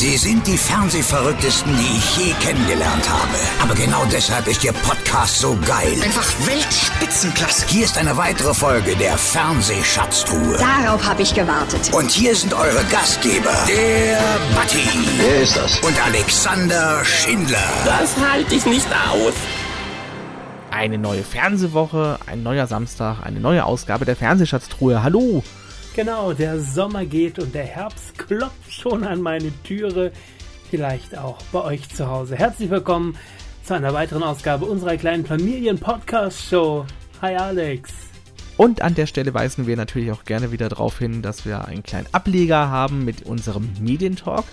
Sie sind die Fernsehverrücktesten, die ich je kennengelernt habe. Aber genau deshalb ist Ihr Podcast so geil. Einfach Weltspitzenklasse. Hier ist eine weitere Folge der Fernsehschatztruhe. Darauf habe ich gewartet. Und hier sind eure Gastgeber, der Batti Wer ist das? und Alexander Schindler. Das halte ich nicht aus. Eine neue Fernsehwoche, ein neuer Samstag, eine neue Ausgabe der Fernsehschatztruhe. Hallo! Genau, der Sommer geht und der Herbst klopft schon an meine Türe. Vielleicht auch bei euch zu Hause. Herzlich willkommen zu einer weiteren Ausgabe unserer kleinen Familien-Podcast-Show. Hi Alex. Und an der Stelle weisen wir natürlich auch gerne wieder darauf hin, dass wir einen kleinen Ableger haben mit unserem Medientalk,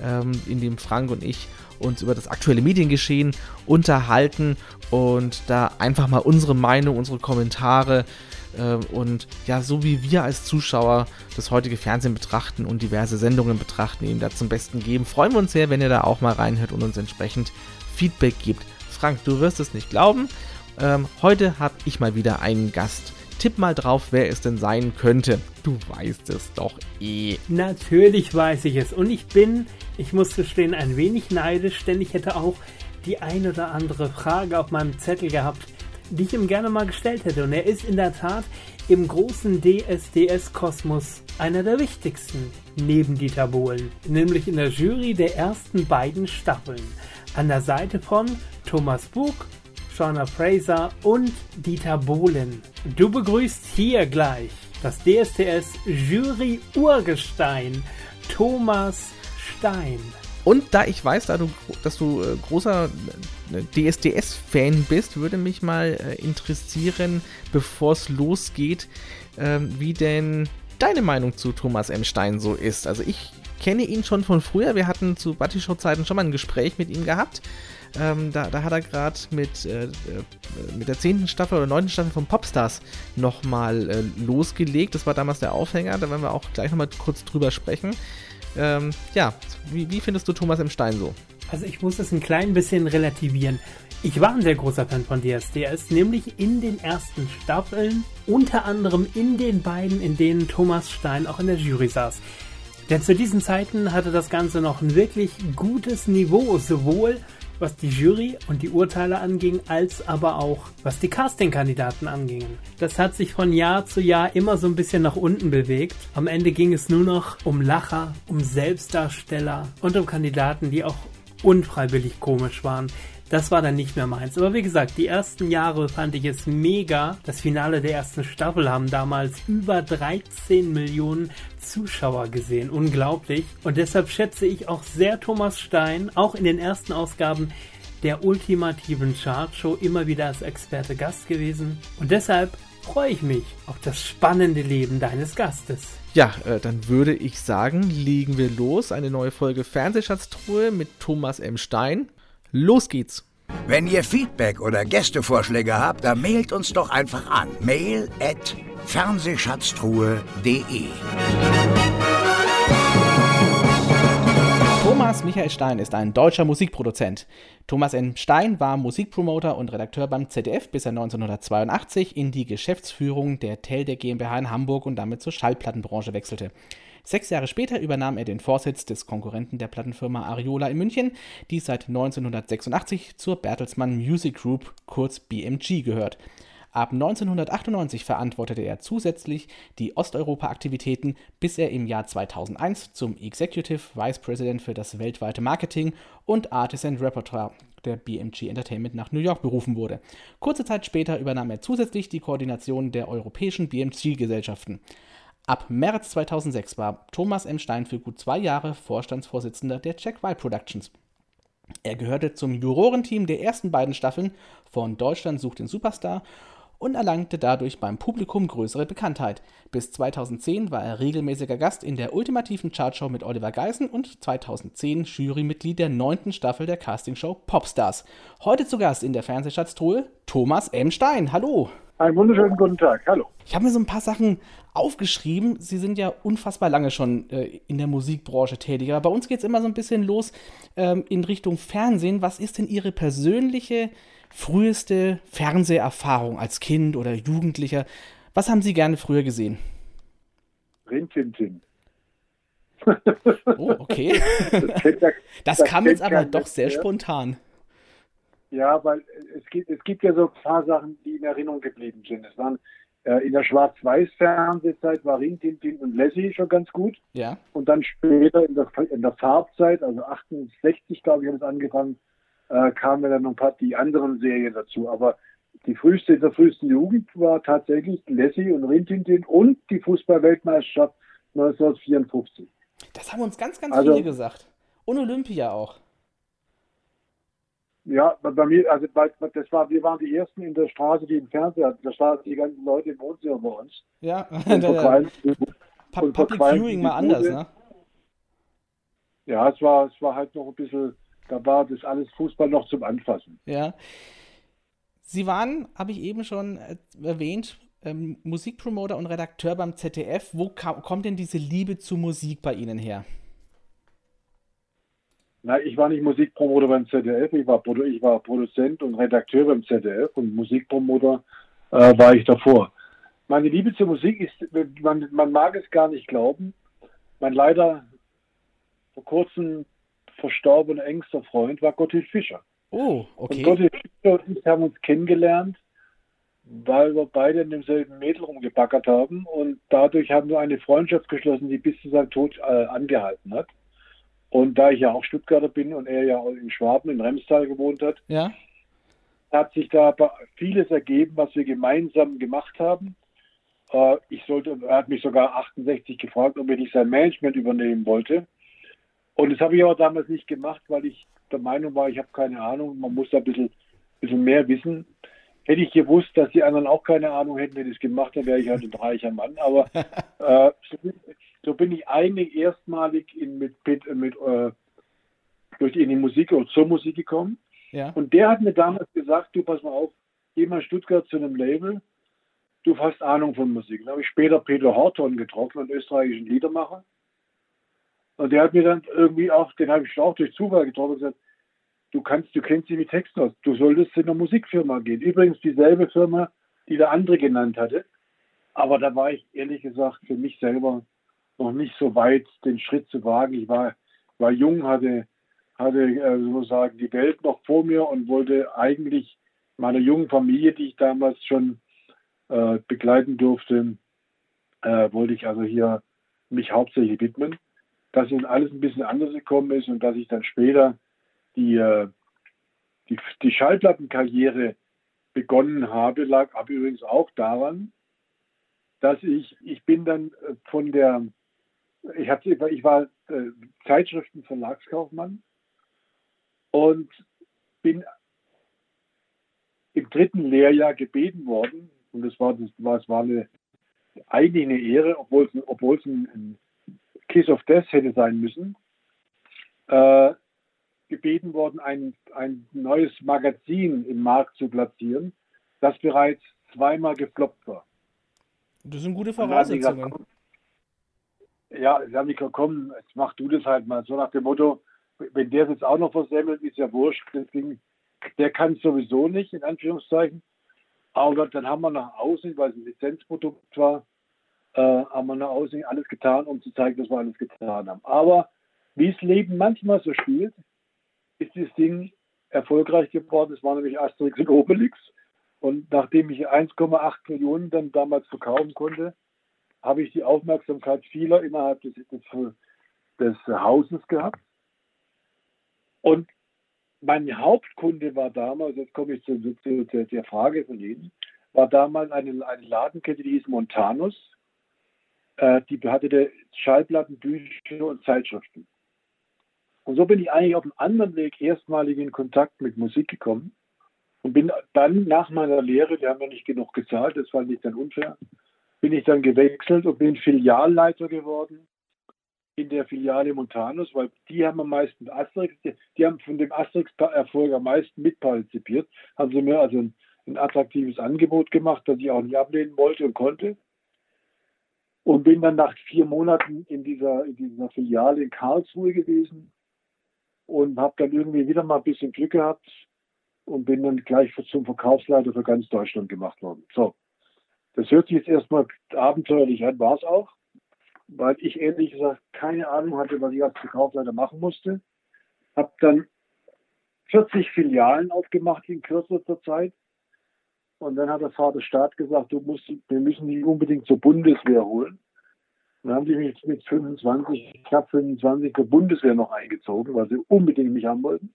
ähm, in dem Frank und ich uns über das aktuelle Mediengeschehen unterhalten und da einfach mal unsere Meinung, unsere Kommentare und ja, so wie wir als Zuschauer das heutige Fernsehen betrachten und diverse Sendungen betrachten, eben da zum Besten geben. Freuen wir uns sehr, wenn ihr da auch mal reinhört und uns entsprechend Feedback gibt. Frank, du wirst es nicht glauben. Ähm, heute habe ich mal wieder einen Gast. Tipp mal drauf, wer es denn sein könnte. Du weißt es doch eh. Natürlich weiß ich es. Und ich bin, ich muss gestehen, ein wenig neidisch, denn ich hätte auch die ein oder andere Frage auf meinem Zettel gehabt, die ich ihm gerne mal gestellt hätte. Und er ist in der Tat im großen DSDS-Kosmos einer der wichtigsten neben Dieter Bohlen, nämlich in der Jury der ersten beiden Staffeln. An der Seite von Thomas Bug, Shauna Fraser und Dieter Bohlen. Du begrüßt hier gleich das DSDS Jury Urgestein Thomas Stein. Und da ich weiß, da du, dass du äh, großer äh, DSDS-Fan bist, würde mich mal äh, interessieren, bevor es losgeht, ähm, wie denn deine Meinung zu Thomas M. Stein so ist. Also ich kenne ihn schon von früher. Wir hatten zu Buddy Show Zeiten schon mal ein Gespräch mit ihm gehabt. Ähm, da, da hat er gerade mit, äh, äh, mit der zehnten Staffel oder neunten Staffel von Popstars nochmal äh, losgelegt. Das war damals der Aufhänger. Da werden wir auch gleich nochmal kurz drüber sprechen. Ähm, ja, wie, wie findest du Thomas M. Stein so? Also ich muss es ein klein bisschen relativieren. Ich war ein sehr großer Fan von DSDS, nämlich in den ersten Staffeln, unter anderem in den beiden, in denen Thomas Stein auch in der Jury saß. Denn zu diesen Zeiten hatte das Ganze noch ein wirklich gutes Niveau, sowohl was die Jury und die Urteile anging, als aber auch was die Casting-Kandidaten angingen. Das hat sich von Jahr zu Jahr immer so ein bisschen nach unten bewegt. Am Ende ging es nur noch um Lacher, um Selbstdarsteller und um Kandidaten, die auch unfreiwillig komisch waren. Das war dann nicht mehr meins. Aber wie gesagt, die ersten Jahre fand ich es mega. Das Finale der ersten Staffel haben damals über 13 Millionen Zuschauer gesehen. Unglaublich. Und deshalb schätze ich auch sehr Thomas Stein, auch in den ersten Ausgaben der ultimativen Chartshow immer wieder als Experte Gast gewesen. Und deshalb freue ich mich auf das spannende Leben deines Gastes. Ja, äh, dann würde ich sagen, legen wir los. Eine neue Folge Fernsehschatztruhe mit Thomas M. Stein. Los geht's. Wenn ihr Feedback oder Gästevorschläge habt, dann mailt uns doch einfach an. Mail at fernsehschatztruhe.de Thomas Michael Stein ist ein deutscher Musikproduzent. Thomas N. Stein war Musikpromoter und Redakteur beim ZDF, bis er 1982 in die Geschäftsführung der Teldeck GmbH in Hamburg und damit zur Schallplattenbranche wechselte. Sechs Jahre später übernahm er den Vorsitz des Konkurrenten der Plattenfirma Ariola in München, die seit 1986 zur Bertelsmann Music Group, kurz BMG, gehört. Ab 1998 verantwortete er zusätzlich die Osteuropa-Aktivitäten, bis er im Jahr 2001 zum Executive Vice President für das weltweite Marketing und Artist and Repertoire der BMG Entertainment nach New York berufen wurde. Kurze Zeit später übernahm er zusätzlich die Koordination der europäischen BMG-Gesellschaften. Ab März 2006 war Thomas M. Stein für gut zwei Jahre Vorstandsvorsitzender der Jack White Productions. Er gehörte zum Jurorenteam der ersten beiden Staffeln von Deutschland sucht den Superstar und erlangte dadurch beim Publikum größere Bekanntheit. Bis 2010 war er regelmäßiger Gast in der ultimativen Chartshow mit Oliver Geissen und 2010 Jurymitglied der neunten Staffel der Castingshow Popstars. Heute zu Gast in der Fernsehschatztruhe Thomas M. Stein. Hallo! Einen wunderschönen guten Tag. Hallo. Ich habe mir so ein paar Sachen aufgeschrieben. Sie sind ja unfassbar lange schon äh, in der Musikbranche tätig. Aber bei uns geht es immer so ein bisschen los ähm, in Richtung Fernsehen. Was ist denn Ihre persönliche, früheste Fernseherfahrung als Kind oder Jugendlicher? Was haben Sie gerne früher gesehen? Rintintin. Oh, okay. Das, ja, Das kam jetzt aber doch sehr mehr. spontan. Ja, weil es gibt, es gibt ja so ein paar Sachen, die in Erinnerung geblieben sind. Es waren äh, in der Schwarz-Weiß-Fernsehzeit war Rin und Lassie schon ganz gut. Ja. Und dann später in der, in der Farbzeit, also 68, glaube ich, hat es angefangen, äh, kamen dann noch ein paar die anderen Serien dazu. Aber die früheste, in der frühesten Jugend war tatsächlich Lassie und Rin Tin Tin und die Fußball-Weltmeisterschaft 1954. Das haben uns ganz, ganz Also- viele gesagt. Und Olympia auch. Ja, bei mir, also bei, das war, wir waren die ersten in der Straße, die einen Fernseher hatten. Da standen die ganzen Leute im Wohnzimmer bei uns. Ja. Und vor Public Viewing mal anders, Bude- ne? Ja, es war, es war halt noch ein bisschen, da war das alles Fußball noch zum Anfassen. Ja. Sie waren, habe ich eben schon äh, erwähnt, ähm, Musikpromoter und Redakteur beim ZDF. Wo kam, kommt denn diese Liebe zur Musik bei Ihnen her? Na, ich war nicht Musikpromoter beim ZDF, ich war, Produ- ich war Produzent und Redakteur beim ZDF und Musikpromoter äh, war ich davor. Meine Liebe zur Musik ist, man, man mag es gar nicht glauben, mein leider vor kurzem verstorbener engster Freund war Gotthard Fischer. Oh, Und okay. Gotthard Fischer und ich haben uns kennengelernt, weil wir beide in demselben Mädel rumgebackert haben und dadurch haben wir eine Freundschaft geschlossen, die bis zu seinem Tod äh, angehalten hat. Und da ich ja auch Stuttgarter bin und er ja auch in Schwaben, in Remstal gewohnt hat, Ja. hat sich da vieles ergeben, was wir gemeinsam gemacht haben. Äh, ich sollte, er hat mich sogar 68 gefragt, ob ich nicht sein Management übernehmen wollte. Und das habe ich aber damals nicht gemacht, weil ich der Meinung war, ich habe keine Ahnung, man muss da ein bisschen, bisschen mehr wissen. Hätte ich gewusst, dass die anderen auch keine Ahnung hätten, wenn ich es gemacht hätte, wäre ich halt ein reicher Mann. Aber äh, so, bin- ich eigentlich erstmalig in, mit, mit, mit äh, durch in die Musik oder zur Musik gekommen. Ja. Und der hat mir damals gesagt, du pass mal auf, geh mal Stuttgart zu einem Label, du hast Ahnung von Musik. Dann habe ich später Peter Horton getroffen, einen österreichischen Liedermacher. Und der hat mir dann irgendwie auch, den habe ich auch durch Zufall getroffen und gesagt, du kannst, du kennst dich mit Texten aus, du solltest in eine Musikfirma gehen. Übrigens dieselbe Firma, die der andere genannt hatte. Aber da war ich ehrlich gesagt für mich selber noch nicht so weit, den Schritt zu wagen. Ich war, war jung, hatte, hatte äh, sozusagen die Welt noch vor mir und wollte eigentlich meiner jungen Familie, die ich damals schon äh, begleiten durfte, äh, wollte ich also hier mich hauptsächlich widmen. Dass nun alles ein bisschen anders gekommen ist und dass ich dann später die, äh, die, die Schallplattenkarriere begonnen habe, lag aber übrigens auch daran, dass ich, ich bin dann äh, von der, ich, hab, ich war äh, Zeitschriftenverlagskaufmann und bin im dritten Lehrjahr gebeten worden, und das war, das war, es war eine, eigentlich eine Ehre, obwohl es, obwohl es ein, ein Kiss of Death hätte sein müssen, äh, gebeten worden, ein, ein neues Magazin im Markt zu platzieren, das bereits zweimal gefloppt war. Das sind gute Voraussetzungen. Ja, sie haben gesagt, komm, jetzt mach du das halt mal. So nach dem Motto, wenn der es jetzt auch noch versemmelt, ist ja wurscht. Ding, der kann es sowieso nicht, in Anführungszeichen. Aber dann haben wir nach außen, weil es ein Lizenzprodukt war, äh, haben wir nach außen alles getan, um zu zeigen, dass wir alles getan haben. Aber wie es Leben manchmal so spielt, ist das Ding erfolgreich geworden. Es war nämlich Asterix und Obelix. Und nachdem ich 1,8 Millionen dann damals verkaufen konnte, habe ich die Aufmerksamkeit vieler innerhalb des, des, des Hauses gehabt. Und mein Hauptkunde war damals, jetzt komme ich zu, zu, zu der Frage von Ihnen, war damals eine, eine Ladenkette, die hieß Montanus. Äh, die hatte Schallplatten, Bücher und Zeitschriften. Und so bin ich eigentlich auf einem anderen Weg erstmalig in Kontakt mit Musik gekommen und bin dann nach meiner Lehre, die haben ja nicht genug gezahlt, das fand ich dann unfair, bin ich dann gewechselt und bin Filialleiter geworden in der Filiale Montanus, weil die haben am meisten Asterix, die, haben von dem Asterix-Erfolg am meisten mitpartizipiert, haben sie mir also ein, ein attraktives Angebot gemacht, das ich auch nicht ablehnen wollte und konnte. Und bin dann nach vier Monaten in dieser, in dieser Filiale in Karlsruhe gewesen und habe dann irgendwie wieder mal ein bisschen Glück gehabt und bin dann gleich zum Verkaufsleiter für ganz Deutschland gemacht worden. So, das hört sich jetzt erstmal abenteuerlich an, war es auch. weil ich ehrlich gesagt keine Ahnung hatte, was ich als Verkaufsleiter machen musste. Habe dann 40 Filialen aufgemacht in kürzester Zeit. Und dann hat der Vater Staat gesagt, du musst, wir müssen die unbedingt zur Bundeswehr holen. dann haben die mich mit 25, knapp 25 zur Bundeswehr noch eingezogen, weil sie unbedingt mich haben wollten.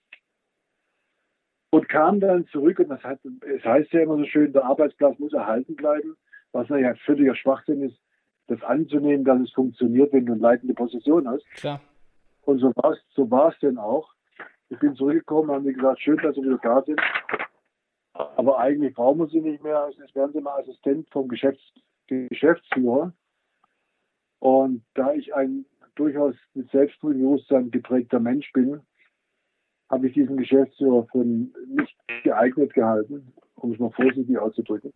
Und kam dann zurück und das heißt, es heißt ja immer so schön, der Arbeitsplatz muss erhalten bleiben, was ja völliger Schwachsinn ist, das anzunehmen, dass es funktioniert, wenn du eine leitende Position hast. Klar. Und so war es so war's denn auch. Ich bin zurückgekommen, haben die gesagt, schön, dass Sie wieder da sind. Aber eigentlich brauchen wir sie nicht mehr. Jetzt werden sie mal Assistent vom Geschäfts Geschäftsführer. Und da ich ein durchaus mit Selbstbewusstsein geprägter Mensch bin, habe ich diesen Geschäftsführer für nicht geeignet gehalten, um es mal vorsichtig auszudrücken.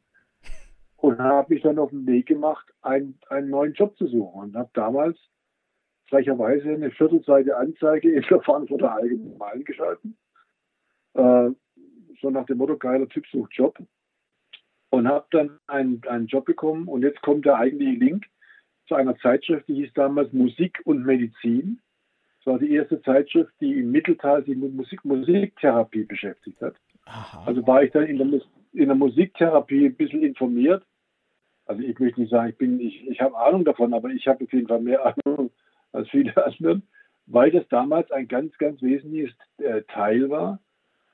Und habe mich dann auf den Weg gemacht, einen, einen neuen Job zu suchen. Und habe damals frecherweise eine Viertelseite Anzeige in der Frankfurter Allgemeinen geschalten. Äh, so nach dem Motto, geiler Typ sucht Job. Und habe dann einen, einen Job bekommen. Und jetzt kommt der eigentliche Link zu einer Zeitschrift, die hieß damals Musik und Medizin. Das war die erste Zeitschrift, die im Mitteltal sich mit Musik, Musiktherapie beschäftigt hat. Aha. Also war ich dann in der, in der Musiktherapie ein bisschen informiert. Also ich möchte nicht sagen, ich bin, ich, ich habe Ahnung davon, aber ich habe auf jeden Fall mehr Ahnung als viele anderen, weil das damals ein ganz, ganz wesentliches äh, Teil war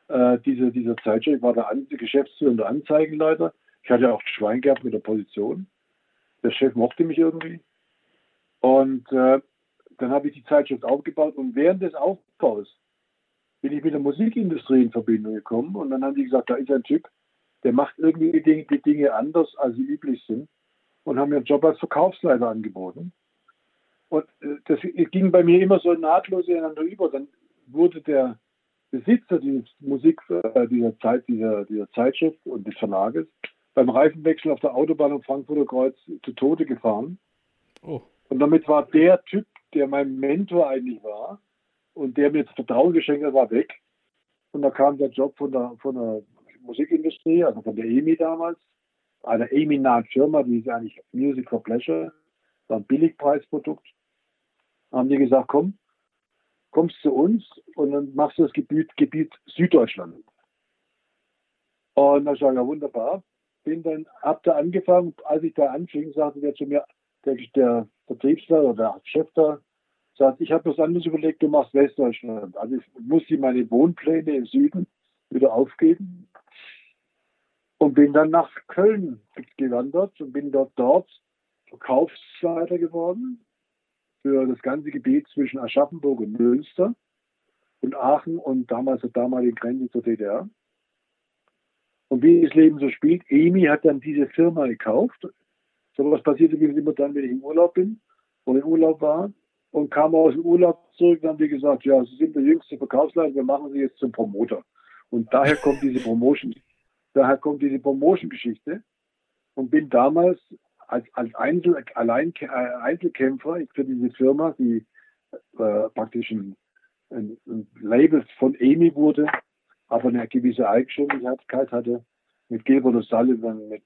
äh, dieser, dieser Zeitschrift. Ich war der Geschäftsführer und der Anzeigenleiter. Ich hatte auch Schwein gehabt mit der Position. Der Chef mochte mich irgendwie. Und äh, dann habe ich die Zeitschrift aufgebaut und während des Aufbaus bin ich mit der Musikindustrie in Verbindung gekommen und dann haben die gesagt, da ist ein Typ, der macht irgendwie die Dinge, die Dinge anders, als sie üblich sind und haben mir einen Job als Verkaufsleiter angeboten. Und äh, das ging bei mir immer so nahtlos ineinander über. Dann wurde der Besitzer dieses Musik, äh, dieser Zeit, dieser, dieser Zeitschrift und des Verlages beim Reifenwechsel auf der Autobahn am Frankfurter Kreuz zu Tode gefahren. Oh. Und damit war der Typ, der mein Mentor eigentlich war und der mir das Vertrauen geschenkt hat, war weg. Und da kam der Job von der, von der Musikindustrie, also von der EMI damals, einer EMI-nahen Firma, die ist eigentlich Music for Pleasure, war ein Billigpreisprodukt. Haben die gesagt, komm, kommst zu uns und dann machst du das Gebiet, Gebiet Süddeutschland. Und dann sage ich, ja wunderbar. Bin dann, hab da angefangen, als ich da anfing, sagte der zu mir, der, der Vertriebsleiter oder der Chef da, sagt, ich habe was anderes überlegt, du machst Westdeutschland. Also ich muss die meine Wohnpläne im Süden wieder aufgeben und bin dann nach Köln gewandert und bin dort dort Verkaufsleiter geworden für das ganze Gebiet zwischen Aschaffenburg und Münster und Aachen und damals der damaligen Grenze zur DDR. Und wie das Leben so spielt, EMI hat dann diese Firma gekauft. So was passierte wie immer dann, wenn ich im Urlaub bin oder im Urlaub war und kam aus dem Urlaub zurück und haben die gesagt, ja, Sie sind der jüngste Verkaufsleiter, wir machen Sie jetzt zum Promoter. Und daher kommt diese Promotion, daher kommt diese Promotion-Geschichte und bin damals als, als Einzel, allein, äh, Einzelkämpfer für diese Firma, die äh, praktisch ein, ein, ein, Label von EMI wurde, aber eine gewisse Eigenständigkeit hatte, mit Gilbert O'Sullivan, mit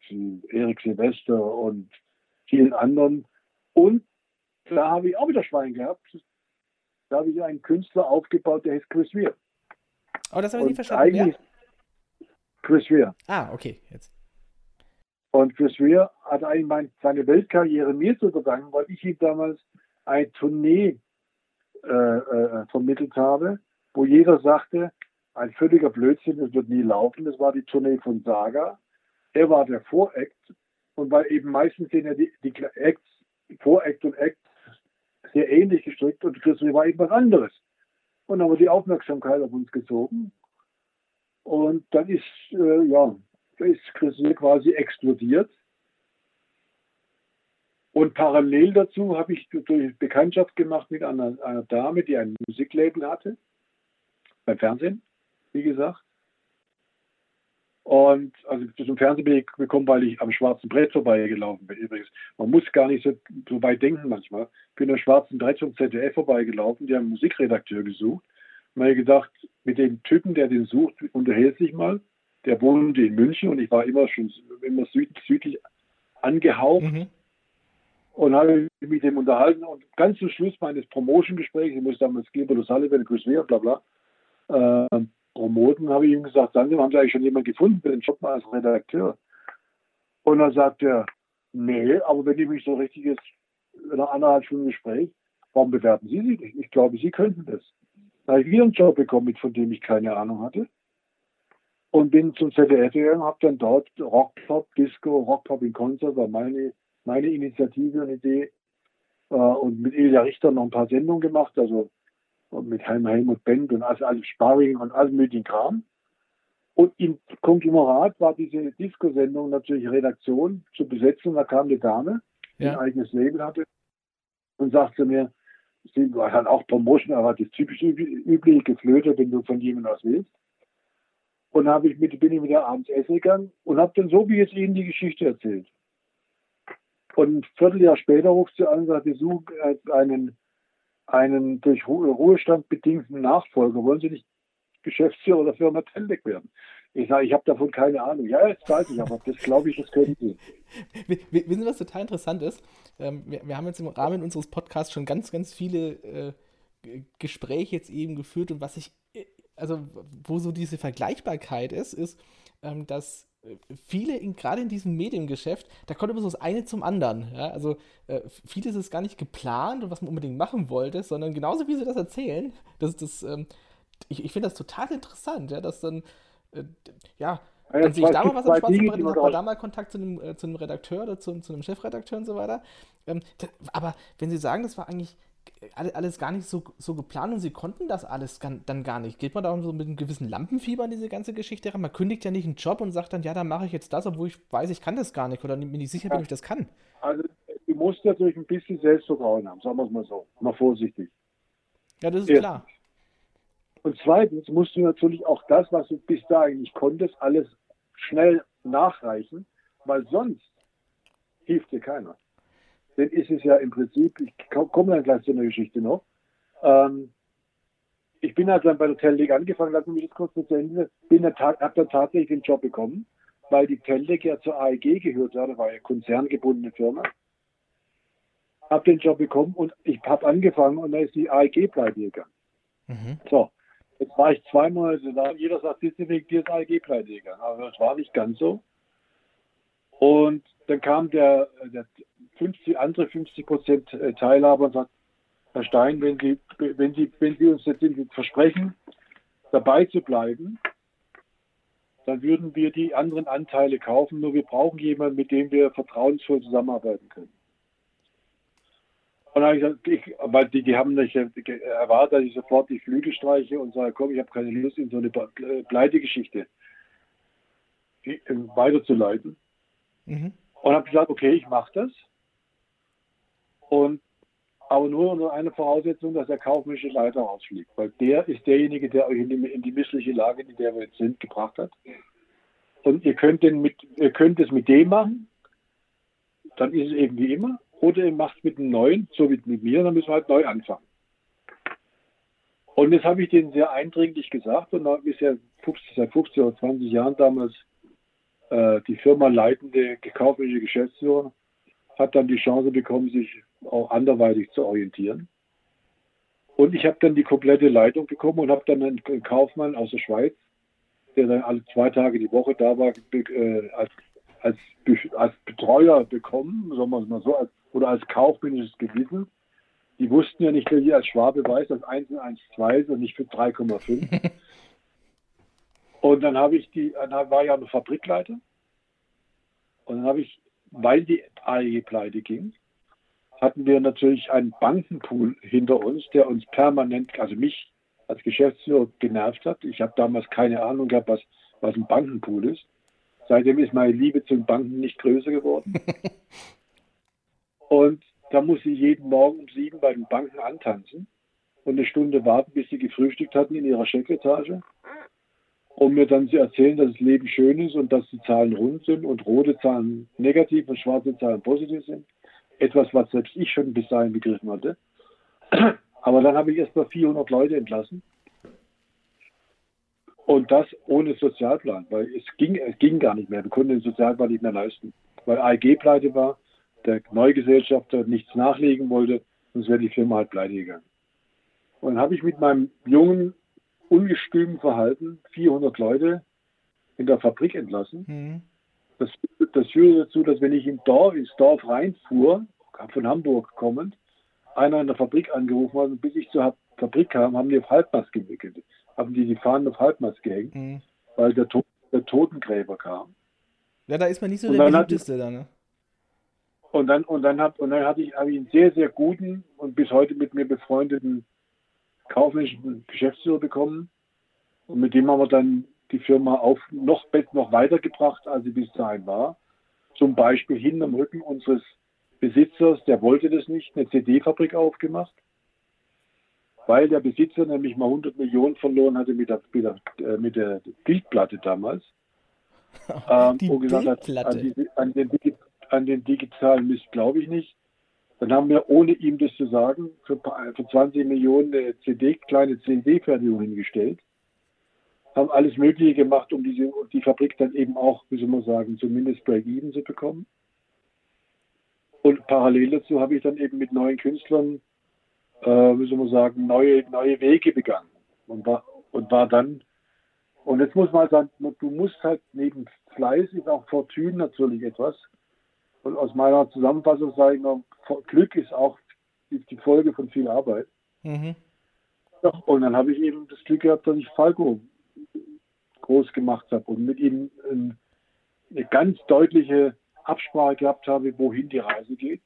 Erik Silvester und vielen anderen. Und da habe ich auch wieder Schwein gehabt. Da habe ich einen Künstler aufgebaut, der heißt Chris Weir. Oh, das habe ich nicht verstanden. Chris Weir. Ah, okay, jetzt. Und Chris Weir hat eigentlich seine Weltkarriere mir zu verdanken, weil ich ihm damals eine Tournee äh, äh, vermittelt habe, wo jeder sagte, ein völliger Blödsinn, das wird nie laufen. Das war die Tournee von Saga. Er war der Voract und weil eben meistens sind ja die, die Acts, Voract und Act sehr ähnlich gestrickt und Chris Weir war eben was anderes. Und dann haben wir die Aufmerksamkeit auf uns gezogen. Und dann ist, äh, ja, ist Chrysil quasi explodiert. Und parallel dazu habe ich durch Bekanntschaft gemacht mit einer, einer Dame, die ein Musiklabel hatte, beim Fernsehen, wie gesagt. Und also zum Fernsehen bin ich gekommen, weil ich am schwarzen Brett vorbeigelaufen bin. Übrigens, man muss gar nicht so, so weit denken manchmal. Ich bin am schwarzen Brett vom ZDF vorbeigelaufen, die haben einen Musikredakteur gesucht. Habe gedacht, mit dem Typen, der den sucht, unterhält sich mal der wohnte in München und ich war immer schon immer süd, südlich angehaucht. Mhm. Und habe mich mit dem unterhalten und ganz zum Schluss meines Promotion-Gesprächs, ich musste damals Gilbert O'Sullivan, Chris Weir, bla bla, äh, promoten, habe ich ihm gesagt, dann haben Sie eigentlich schon jemanden gefunden für den Job als Redakteur? Und dann sagt er, nee, aber wenn ich mich so richtig jetzt nach anderthalb Stunden Gespräch, warum bewerben Sie sich nicht? Ich glaube, Sie könnten das. Da habe ich wieder einen Job bekommen, von dem ich keine Ahnung hatte. Und bin zum ZDF gegangen, habe dann dort Rockpop, Disco, Rockpop in Konzert, war meine, meine Initiative und Idee. Äh, und mit Ilja Richter noch ein paar Sendungen gemacht, also mit Heim Helmut Bend und alles, alles Sparring und alles möglichen Kram. Und im Konglomerat war diese Disco-Sendung natürlich Redaktion zu besetzen. Da kam eine Dame, die ein eigenes Label hatte und sagte mir, sie hat auch Promotion, aber das typisch übliche Geflöte, wenn du von jemandem was willst. Und habe ich mit, bin ich wieder abends essen gegangen und habe dann so wie jetzt Ihnen die Geschichte erzählt. Und ein Vierteljahr später ruft sie an und sagt, sie suchen einen, einen durch Ruhestand bedingten Nachfolger. Wollen Sie nicht Geschäftsführer der Firma Tendek werden? Ich sage, ich habe davon keine Ahnung. Ja, jetzt weiß ich, aber das glaube ich, das können Sie. Wissen Sie, was total interessant ist? Ähm, wir, wir, haben jetzt im Rahmen unseres Podcasts schon ganz, ganz viele äh, Gespräche jetzt eben geführt und was ich, äh, also wo so diese Vergleichbarkeit ist, ist, ähm, dass äh, viele, in, gerade in diesem Mediengeschäft, da kommt immer so das eine zum anderen. Ja? Also äh, vieles ist gar nicht geplant und was man unbedingt machen wollte, sondern genauso wie sie das erzählen, das, das, ähm, ich, ich finde das total interessant, ja, dass dann äh, ja, ja, dann sehe ich da mal was am schwarzen Brett und habe da mal Kontakt zu einem, äh, zu einem Redakteur oder zu, zu, einem Chefredakteur und so weiter. Ähm, aber wenn Sie sagen, das war eigentlich alles gar nicht so, so geplant und Sie konnten das alles dann gar nicht, geht man da so mit einem gewissen Lampenfieber an diese ganze Geschichte ran? Man kündigt ja nicht einen Job und sagt dann, ja, dann mache ich jetzt das, obwohl ich weiß, ich kann das gar nicht oder mir nicht sicher bin, ob ich das kann. Also, du musst natürlich ein bisschen Selbstvertrauen haben, sagen wir es mal so, mal vorsichtig. Ja, das ist Erstens. klar. Und zweitens musst du natürlich auch das, was du bis dahin nicht konntest, alles schnell nachreichen, weil sonst hilft dir keiner. Denn ist es ja im Prinzip, ich komme dann gleich zu einer Geschichte noch, ähm, ich bin halt dann bei der Teldec angefangen, lassen mich das kurz zu Ende, bin habe dann tatsächlich den Job bekommen, weil die Teldec ja zur AEG gehört hat, war ja konzerngebundene Firma. Habe den Job bekommen und ich habe angefangen und da ist die AEG pleite gegangen. Mhm. So, Jetzt war ich zwei Monate da und jeder sagt, wegen dir ist AEG pleite gegangen. Aber das war nicht ganz so. Und dann kam der, der 50, andere 50 Prozent äh, Teilhaber und sagt, Herr Stein, wenn Sie, wenn Sie, wenn Sie uns jetzt versprechen, dabei zu bleiben, dann würden wir die anderen Anteile kaufen. Nur wir brauchen jemanden, mit dem wir vertrauensvoll zusammenarbeiten können. Und dann habe ich gesagt, ich, weil die, die haben nicht erwartet, dass ich sofort die Flügel streiche und sage, komm, ich habe keine Lust in so eine Pleitegeschichte weiterzuleiten. Mhm. Und habe gesagt, okay, ich mache das. Und aber nur unter einer Voraussetzung, dass der kaufmännische Leiter rausfliegt. Weil der ist derjenige, der euch in die, in die missliche Lage, in der wir jetzt sind, gebracht hat. Und ihr könnt, den mit, ihr könnt es mit dem machen, dann ist es eben wie immer. Oder ihr macht mit einem neuen, so wie mit mir, dann müssen wir halt neu anfangen. Und das habe ich denen sehr eindringlich gesagt und ist ja 50, seit 50 oder 20 Jahren damals äh, die Firma leitende kaufmännische Geschäftsführer hat dann die Chance bekommen, sich auch anderweitig zu orientieren. Und ich habe dann die komplette Leitung bekommen und habe dann einen Kaufmann aus der Schweiz, der dann alle zwei Tage die Woche da war, äh, als, als, als Betreuer bekommen, sagen wir mal so, als oder als kaufmännisches Gewissen. Die wussten ja nicht, dass ich als Schwabe weiß, dass 1 und 1 2 ist und nicht für 3,5. und dann habe ich die, dann war ja eine Fabrikleiter. Und dann habe ich, weil die AEG pleite ging, hatten wir natürlich einen Bankenpool hinter uns, der uns permanent, also mich als Geschäftsführer genervt hat. Ich habe damals keine Ahnung gehabt, was, was ein Bankenpool ist. Seitdem ist meine Liebe zu den Banken nicht größer geworden. Und da muss sie jeden Morgen um sieben bei den Banken antanzen und eine Stunde warten, bis sie gefrühstückt hatten in ihrer Chefetage, um mir dann zu erzählen, dass das Leben schön ist und dass die Zahlen rund sind und rote Zahlen negativ und schwarze Zahlen positiv sind. Etwas, was selbst ich schon bis dahin begriffen hatte. Aber dann habe ich erst mal 400 Leute entlassen. Und das ohne Sozialplan, weil es ging, es ging gar nicht mehr. Wir konnten den Sozialplan nicht mehr leisten, weil AEG pleite war der Neugesellschafter nichts nachlegen wollte, sonst wäre die Firma halt pleite gegangen. Und dann habe ich mit meinem jungen, ungestümen Verhalten 400 Leute in der Fabrik entlassen. Mhm. Das, das führte dazu, dass wenn ich in Dorf, ins Dorf reinfuhr, von Hamburg kommend, einer in der Fabrik angerufen hat und bis ich zur Fabrik kam, haben die auf Halbmast gewickelt, haben die die Fahnen auf Halbmast gehängt, Mhm. weil der, to der Totengräber kam. Ja, da ist man nicht so Und der beliebteste dann, ne? Und dann, und dann, hab, und dann hatte ich, ich einen sehr, sehr guten und bis heute mit mir befreundeten kaufmännischen Geschäftsführer bekommen. Und mit dem haben wir dann die Firma auf noch, noch weitergebracht, als sie bis dahin war. Zum Beispiel hinterm Rücken unseres Besitzers, der wollte das nicht, eine CD-Fabrik aufgemacht, weil der Besitzer nämlich mal 100 Millionen verloren hatte mit der, mit der, äh, mit der Bildplatte damals. Ähm, Die gesagt hat, Bildplatte. An, die, an, den, an den digitalen Mist glaube ich nicht. Dann haben wir, ohne ihm das zu sagen, für, für 20 Millionen eine CD, kleine CD-Fertigung hingestellt. Haben alles Mögliche gemacht, um diese, die Fabrik dann eben auch, wie soll man sagen, zumindest Break-Even zu bekommen. Und parallel dazu habe ich dann eben mit neuen Künstlern, äh, wie soll man sagen, neue, neue Wege begangen. Und war, und war dann, und jetzt muss man sagen, du musst halt neben Fleiß ist auch Fortune natürlich etwas. Und aus meiner Zusammenfassung sage ich noch, Glück ist auch die, Folge von viel Arbeit. Mhm. Und dann habe ich eben das Glück gehabt, dass ich Falco groß gemacht habe und mit ihm eine ganz deutliche Absprache gehabt habe, wohin die Reise geht.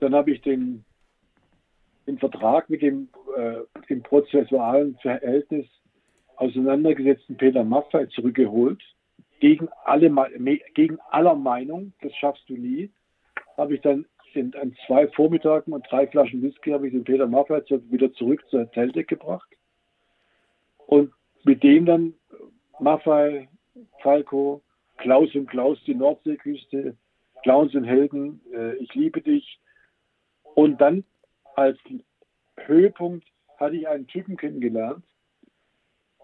Dann habe ich den, den Vertrag mit dem, äh, dem prozessualen Verhältnis auseinandergesetzten Peter Maffei zurückgeholt. Gegen, alle, gegen aller Meinung, das schaffst du nie, habe ich dann in, an zwei Vormittagen und drei Flaschen Whisky habe ich den Peter Maffei zu- wieder zurück zur Teltec gebracht. Und mit dem dann Maffei, Falco, Klaus und Klaus, die Nordseeküste, Clowns und Helden, äh, ich liebe dich. Und dann als Höhepunkt hatte ich einen Typen kennengelernt,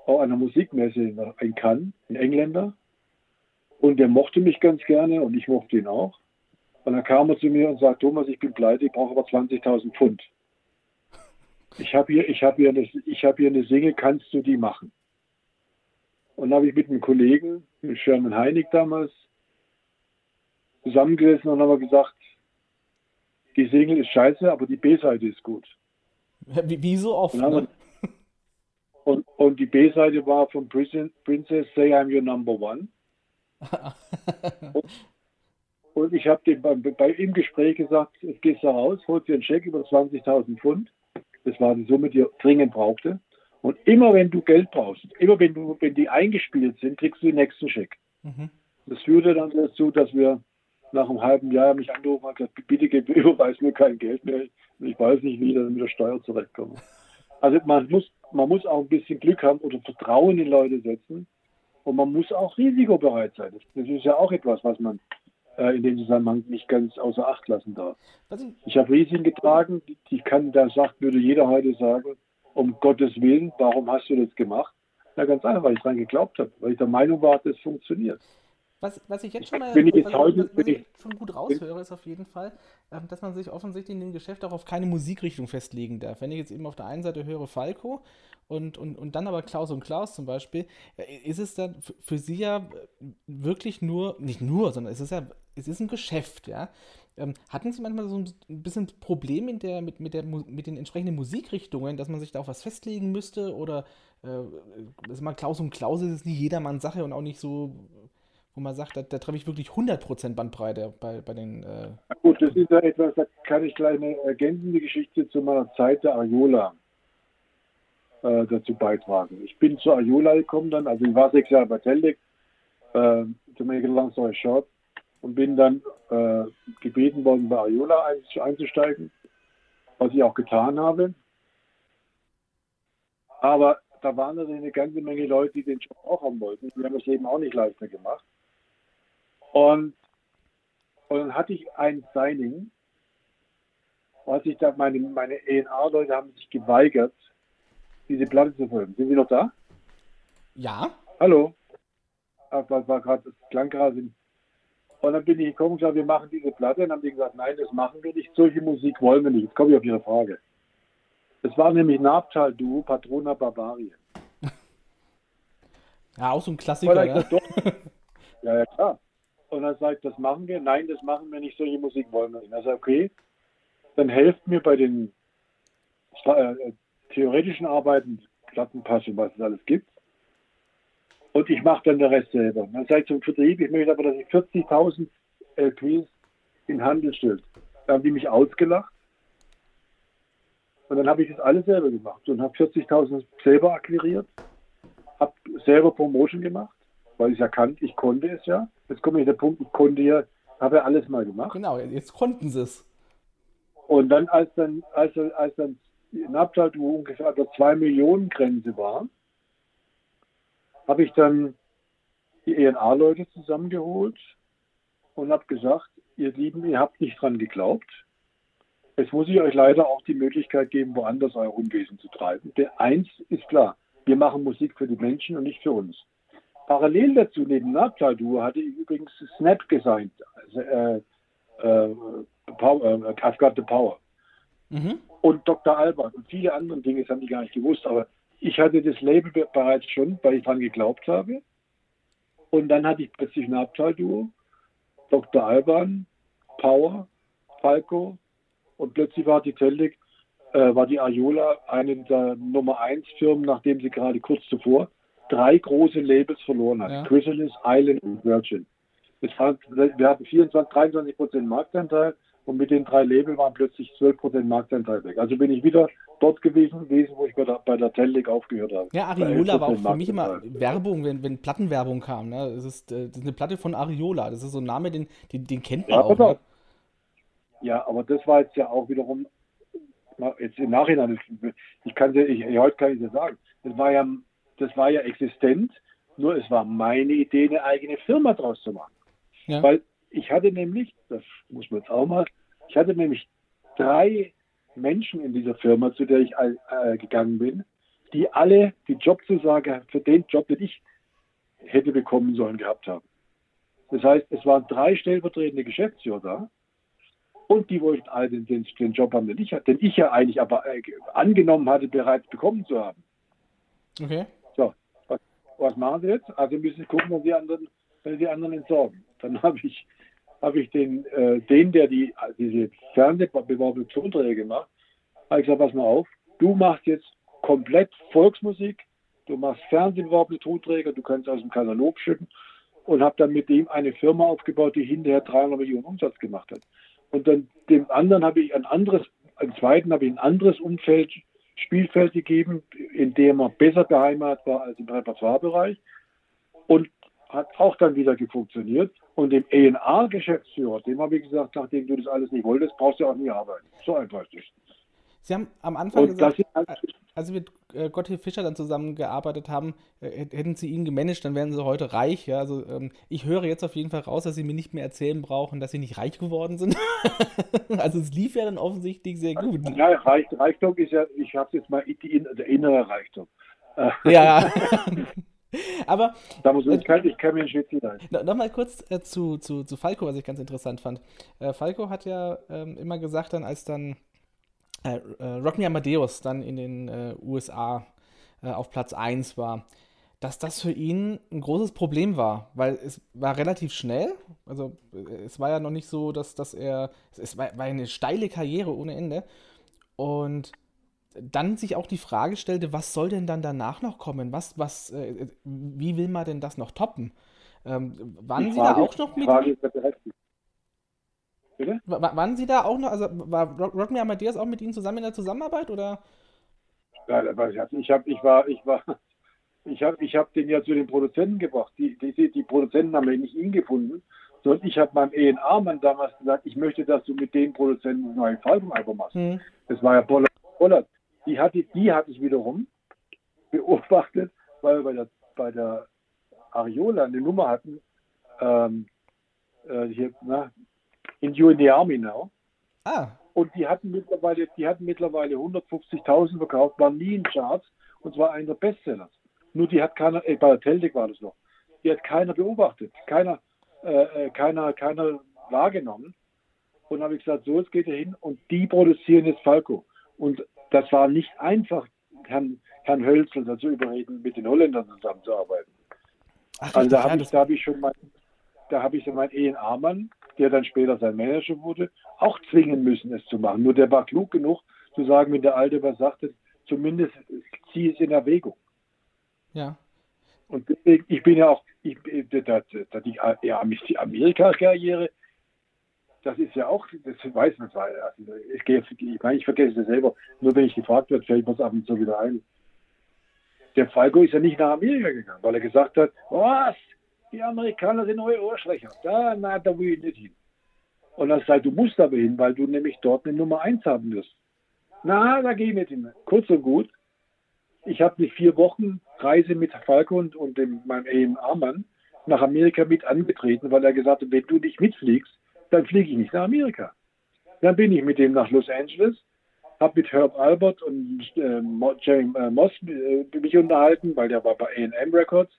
auf einer Musikmesse in Cannes, ein Engländer. Und der mochte mich ganz gerne und ich mochte ihn auch. Und dann kam er zu mir und sagte, Thomas, ich bin pleite, ich brauche aber 20.000 Pfund. Ich habe hier, habe hier, eine, habe hier eine Single, kannst du die machen? Und dann habe ich mit einem Kollegen, mit Sherman Heinig damals, zusammengesessen und haben gesagt, die Single ist scheiße, aber die B-Seite ist gut. Wie, wie so oft, Und, ne? und, und die B-Seite war von Prin- Princess Say I'm Your Number One. Und ich habe dem bei, bei im Gespräch gesagt, jetzt gehst du raus, holst dir einen Scheck über 20.000 Pfund. Das war die Summe, die er dringend brauchte. Und immer wenn du Geld brauchst, immer wenn du, wenn die eingespielt sind, kriegst du den nächsten Scheck. Mhm. Das führte dann dazu, dass wir nach einem halben Jahr mich angerufen haben, gesagt, bitte gib, überweis mir kein Geld mehr. Ich weiß nicht, wie ich dann mit der Steuer zurechtkomme. Also man muss, man muss auch ein bisschen Glück haben oder Vertrauen in Leute setzen. Und man muss auch risikobereit sein. Das, ist ja auch etwas, was man äh, in dem Zusammenhang nicht ganz außer Acht lassen darf. Ich, habe Risiken getragen, die, kann, da sagt, würde jeder heute sagen, um Gottes Willen, warum hast du das gemacht? Na ganz einfach, weil ich dran geglaubt habe, weil ich der Meinung war, das funktioniert. Was, was ich jetzt schon mal Wenn ich jetzt was, heute- was, ich schon gut raushöre, ist auf jeden Fall, ähm, dass man sich offensichtlich in dem Geschäft auch auf keine Musikrichtung festlegen darf. Wenn ich jetzt eben auf der einen Seite höre Falco und, und, und dann aber Klaus und Klaus zum Beispiel, äh, ist es dann für sie ja äh, wirklich nur, nicht nur, sondern es ist ja, es ist ein Geschäft, ja. Ähm, hatten Sie manchmal so ein bisschen Problem in der, mit, mit, der, mit den entsprechenden Musikrichtungen, dass man sich da auf was festlegen müsste? Oder äh, das ist mal Klaus und Klaus ist es nicht jedermanns Sache und auch nicht so, wo man sagt, da, da treffe ich wirklich 100% Bandbreite bei, bei den. Äh, Gut, das ist ja etwas, da kann ich gleich eine ergänzende Geschichte zu meiner Zeit der Ariola äh, dazu beitragen. Ich bin zur Ariola gekommen dann, also ich war sechs Jahre bei Teldec, äh, to make a long story short, und bin dann äh, gebeten worden, bei Ariola ein, einzusteigen, was ich auch getan habe. Aber da waren natürlich eine ganze Menge Leute, die den Job auch haben wollten. Die haben das Leben auch nicht leichter gemacht. Und, und dann hatte ich ein Signing, was ich da, meine, meine ENA-Leute haben sich geweigert, diese Platte zu folgen. Sind Sie noch da? ja, Hallo? Ah, war, war gerade, das klang gerade. Und dann bin ich gekommen und gesagt, wir machen diese Platte. Und dann haben die gesagt, nein, das machen wir nicht. Solche Musik wollen wir nicht. Jetzt komme ich auf Ihre Frage. Das war nämlich Nabtal-Duo Patrona Barbarien. Ja, auch so ein Klassiker. Ja. Ja. ja, ja, klar. Und dann sagt, das machen wir. Nein, das machen wir nicht. Solche Musik wollen wir nicht. Also okay, dann helft mir bei den äh, theoretischen Arbeiten, Plattenpass und was es alles gibt. Und ich mache dann den Rest selber. Dann sage ich zum Vertrieb, ich möchte aber, dass ich 40.000 LPs in Handel stellt. Da haben die mich ausgelacht. Und dann habe ich das alles selber gemacht und habe 40.000 selber akquiriert, habe selber Promotion gemacht, weil ich ja kannte, ich konnte es ja. Jetzt komme ich der Punkt, ich konnte ja, habe ja alles mal gemacht. Genau, jetzt konnten sie es. Und dann, als dann, als, als dann in Abteilung ungefähr der 2 Millionen Grenze war, habe ich dann die ENA-Leute zusammengeholt und habe gesagt, ihr Lieben, ihr habt nicht dran geglaubt. Jetzt muss ich euch leider auch die Möglichkeit geben, woanders euer Unwesen zu treiben. Der eins ist klar, wir machen Musik für die Menschen und nicht für uns. Parallel dazu, neben Nabtal-Duo, hatte ich übrigens Snap gesigned. Also, äh, äh, Power, äh, I've got the Power. Mhm. Und Dr. Albert und viele andere Dinge, das haben die gar nicht gewusst, aber ich hatte das Label bereits schon, weil ich daran geglaubt habe. Und dann hatte ich plötzlich ein Abteilduo, Dr. Alban, Power, Falco und plötzlich war die Teldik, äh, war die Ariola eine der Nummer 1 Firmen, nachdem sie gerade kurz zuvor drei große Labels verloren hat. Ja. Chrysalis, Island und Virgin. War, wir hatten 24, 23 Prozent Marktanteil und mit den drei Labels waren plötzlich 12 Prozent Marktanteil weg. Also bin ich wieder dort gewesen, gewesen wo ich bei der, Tellik aufgehört habe. Ja, Ariola war auch 11% für mich immer. Werbung, wenn, wenn Plattenwerbung kam. Ne? Das, ist, äh, das ist eine Platte von Ariola. Das ist so ein Name, den, den, den kennt man Ja, auch. Ne? Ja, aber das war jetzt ja auch wiederum, jetzt im Nachhinein, ich kann ja, ich, heute kann ich das sagen, das war ja, das war ja existent, nur es war meine Idee, eine eigene Firma draus zu machen. Ja. Weil ich hatte nämlich, das muss man jetzt auch mal, ich hatte nämlich drei Menschen in dieser Firma, zu der ich äh, gegangen bin, die alle die Jobzusage für den Job, den ich hätte bekommen sollen, gehabt haben. Das heißt, es waren drei stellvertretende Geschäftsführer da und die wollten alle den, den, den Job haben, den ich, den ich ja eigentlich aber äh, angenommen hatte, bereits bekommen zu haben. Okay. Was, machen sie jetzt? Also müssen sie gucken, dass die anderen, dass sie die anderen entsorgen. Dann habe ich, habe ich den, äh, den, der die, diese Fernsehbewerbung Tonträger gemacht, habe ich gesagt, pass mal auf, du machst jetzt komplett Volksmusik, du machst Fernsehbewerbende Tonträger, du kannst aus dem Katalog schütten und habe dann mit dem eine Firma aufgebaut, die hinterher 300 Millionen Umsatz gemacht hat. Und dann dem anderen habe ich ein anderes, einen zweiten habe ich ein anderes Umfeld, Spielfeld gegeben, in dem er besser beheimatet war als im Repertoirebereich und hat auch dann wieder funktioniert. Und dem ENA-Geschäftsführer, dem habe ich gesagt, nachdem du das alles nicht wolltest, brauchst du auch nie arbeiten. So einfach ist es. Sie haben am Anfang Und gesagt, halt, als Sie mit äh, Gottlieb Fischer dann zusammengearbeitet haben, äh, hätten Sie ihn gemanagt, dann wären Sie heute reich. Ja? Also ähm, ich höre jetzt auf jeden Fall raus, dass Sie mir nicht mehr erzählen brauchen, dass Sie nicht reich geworden sind. also es lief ja dann offensichtlich sehr gut. ja, Reich, Reichtum ist ja, ich habe jetzt mal die, der innere Reichtum. Äh, Ja, aber da muss ich, kann, ich kann mir einen Schwitz hinein. No, Nochmal kurz äh, zu, zu, zu Falco, was ich ganz interessant fand. Äh, Falco hat ja ähm, immer gesagt, dann als dann äh, äh, Rock Me Amadeus dann in den äh, USA äh, auf Platz 1 war, dass das für ihn ein großes Problem war, weil es war relativ schnell. Also äh, es war ja noch nicht so, dass, dass er, es war, war eine steile Karriere ohne Ende. Und dann sich auch die Frage stellte, was soll denn dann danach noch kommen? Was, was, äh, wie will man denn das noch toppen? Ähm, waren Die Sie da auch noch mit? Frage ist berechtigt. Bitte? Wa- Waren Sie da auch noch, also war Me Amadeus auch mit Ihnen zusammen in der Zusammenarbeit oder? Weiß ich habe, ich war, ich war, ich habe, ich habe den ja zu den Produzenten gebracht. Die, die, die Produzenten haben ja nicht ihn gefunden, sondern ich habe meinem ENA-Mann damals gesagt, ich möchte, dass du mit den Produzenten ein neues Album einfach machst. Hm. Das war ja Pollard. Pollard. Die hatte, die hatte ich wiederum beobachtet, weil wir bei der, bei der Ariola eine Nummer hatten, ähm, äh, hier, na, in You in the Army Now. Ah, Und die hatten mittlerweile, die hatten mittlerweile 150.000 verkauft, waren nie in Charts und zwar einer der Bestsellers. Nur die hat keiner, äh, bei der Teldik war das noch, die hat keiner beobachtet. Keiner, äh, keiner, keiner wahrgenommen. Und habe ich gesagt, so, es geht hin und die produzieren jetzt Falco. Und das war nicht einfach, Herrn, Herrn Hölzel dazu überreden, mit den Holländern zusammenzuarbeiten. Ach, also da habe ich, hab ich schon mal, da habe ich so meinen ENA-Mann, der dann später sein Manager wurde, auch zwingen müssen, es zu machen. Nur der war klug genug zu sagen, wenn der Alte was sagte, zumindest zieh es in Erwägung. Ja. Und deswegen, ich bin ja auch, ich, da, da, die, Amerika-Karriere, das ist ja auch, das weiß man zwar, also ich, ich, meine, ich vergesse es selber, nur wenn ich gefragt werde, fällt mir es ab und zu wieder ein. Der Falco ist ja nicht nach Amerika gegangen, weil er gesagt hat, was, die Amerikaner sind neue Ohrschwächer, da, na, da will ich nicht hin. Und dann sagt du musst aber hin, weil du nämlich dort eine Nummer eins haben wirst. Na, da gehe ich nicht hin. Kurz und gut, ich habe eine vier Wochen Reise mit Falco und, und dem, meinem EMA-Mann nach Amerika mit angetreten, weil er gesagt hat, wenn du nicht mitfliegst, dann fliege ich nicht nach Amerika. Dann bin ich mit dem nach Los Angeles, habe mit Herb Albert und äh, Jerry Moss äh, mich unterhalten, weil der war bei A&M Records.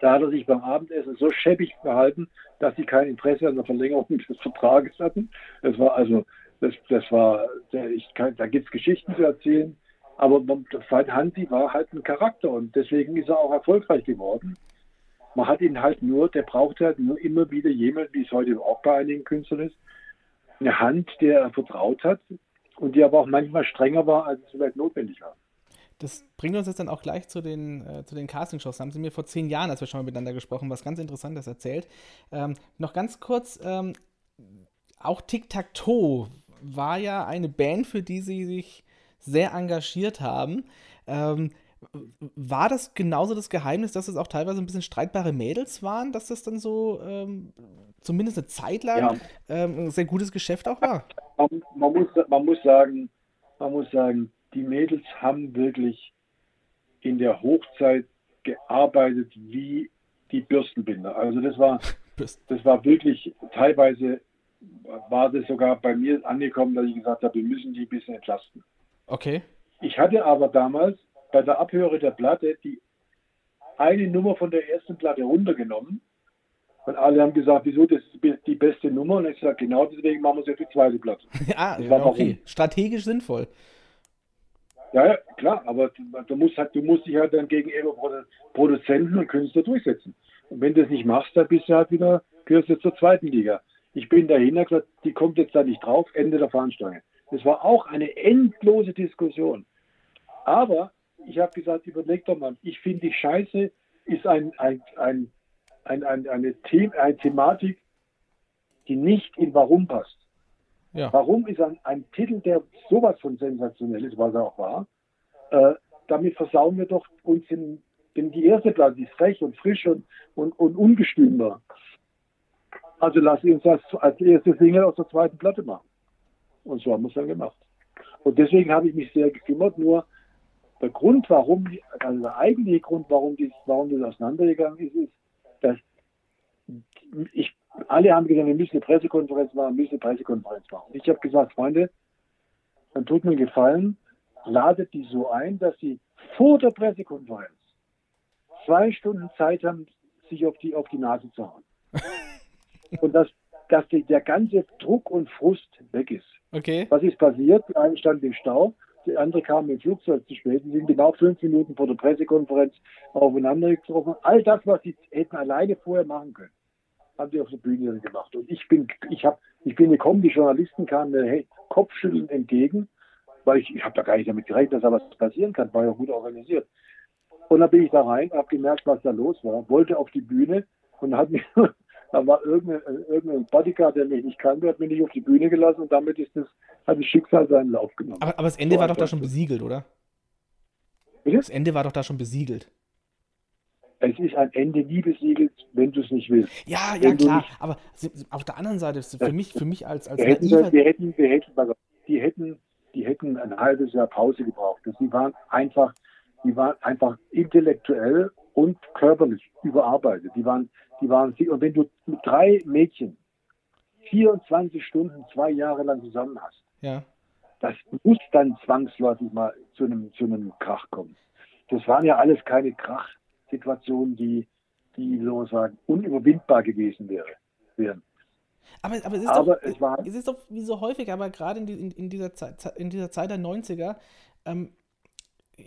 Da hat er sich beim Abendessen so schäbig verhalten, dass sie kein Interesse an der Verlängerung des Vertrages hatten. Das war also, das, das war, ich kann, da gibt es Geschichten zu erzählen. Aber Hansi war halt ein Charakter und deswegen ist er auch erfolgreich geworden. Man hat ihn halt nur, der braucht halt nur immer wieder jemand, wie es heute auch bei einigen Künstlern ist, eine Hand, der er vertraut hat und die aber auch manchmal strenger war, als es vielleicht notwendig war. Das bringt uns jetzt dann auch gleich zu den, äh, zu den Castingshows. Da haben Sie mir vor zehn Jahren, als wir schon mal miteinander gesprochen was ganz Interessantes erzählt. Ähm, noch ganz kurz, ähm, auch Tic Tac Toe war ja eine Band, für die Sie sich sehr engagiert haben. Ähm, war das genauso das Geheimnis, dass es auch teilweise ein bisschen streitbare Mädels waren, dass das dann so ähm, zumindest eine Zeit lang ja. ähm, ein sehr gutes Geschäft auch war? Man, man, muss, man, muss sagen, man muss sagen, die Mädels haben wirklich in der Hochzeit gearbeitet wie die Bürstenbinder. Also das war, das war wirklich teilweise war das sogar bei mir angekommen, dass ich gesagt habe, wir müssen die ein bisschen entlasten. Okay. Ich hatte aber damals bei der Abhöre der Platte die eine Nummer von der ersten Platte runtergenommen. Und alle haben gesagt, wieso, das ist die beste Nummer. Und ich sage, genau deswegen machen wir es jetzt die zweite Platte. ah, ja, okay. Strategisch sinnvoll. Ja, ja, klar, aber du musst, halt, du musst dich halt dann gegenüber Produzenten und Künstler durchsetzen. Und wenn du das nicht machst, dann bist du halt wieder, gehörst du zur zweiten Liga. Ich bin dahinter gesagt, die kommt jetzt da nicht drauf, Ende der Fahnenstange. Das war auch eine endlose Diskussion. Aber ich habe gesagt, überleg doch mal, ich finde die Scheiße ist ein, ein, ein, ein, ein eine, The eine Thematik, die nicht in Warum passt. Ja. Warum ist ein, ein Titel, der sowas von sensationell ist, was er auch war. Äh, damit versauen wir doch uns in, in die erste Platte, die frech und frisch und, und, und ungestüm war. Also lass uns das als erste Single aus der zweiten Platte machen. Und so haben wir es dann gemacht. Und deswegen habe ich mich sehr gekümmert, nur der Grund, warum, also der eigentliche Grund, warum, dies, warum das auseinandergegangen ist, ist, dass ich, alle haben gesagt, wir müssen eine Pressekonferenz machen, wir müssen eine Pressekonferenz machen. Ich habe gesagt, Freunde, dann tut mir einen Gefallen, ladet die so ein, dass sie vor der Pressekonferenz zwei Stunden Zeit haben, sich auf die, auf die Nase zu hauen. Und dass, dass die, der ganze Druck und Frust weg ist. Okay. Was ist passiert? Die eine stand im Stau, die andere kam im Flugzeug zu spät. Sie sind genau fünf Minuten vor der Pressekonferenz aufeinander getroffen. All das, was sie hätten alleine vorher machen können, haben sie auf der Bühne gemacht. Und ich bin, ich habe, ich bin gekommen, die Journalisten kamen mir hey, kopfschüttelnd entgegen, weil ich, ich habe da gar nicht damit gerechnet, dass da was passieren kann, war ja gut organisiert. Und dann bin ich da rein, habe gemerkt, was da los war, wollte auf die Bühne und hat mir da war irgendein, irgendein Bodyguard, der mich nicht kannte, hat mich nicht auf die Bühne gelassen und damit ist das, hat das Schicksal seinen Lauf genommen. Aber, aber das Ende so war doch da schon besiegelt, oder? Bitte? Das Ende war doch da schon besiegelt. Es ist ein Ende nie besiegelt, wenn du es nicht willst. Ja, ja, klar. Aber auf der anderen Seite, für mich, für mich als, als wir hätten, wir hätten, wir hätten, die hätten, die hätten ein halbes Jahr Pause gebraucht. Die waren einfach, die waren einfach intellektuell und körperlich überarbeitet. Die waren, die waren, und wenn du mit drei Mädchen 24 Stunden zwei Jahre lang zusammen hast, ja. das muss dann zwangsläufig mal zu einem, zu einem Krach kommen. Das waren ja alles keine Krachsituationen, die, die, wie soll man sagen, unüberwindbar gewesen wäre, wären. Aber, aber, es, ist Aber doch, es war- es ist doch wie so häufig, aber gerade in, in, in, dieser, Zeit, in dieser Zeit der 90er, ähm,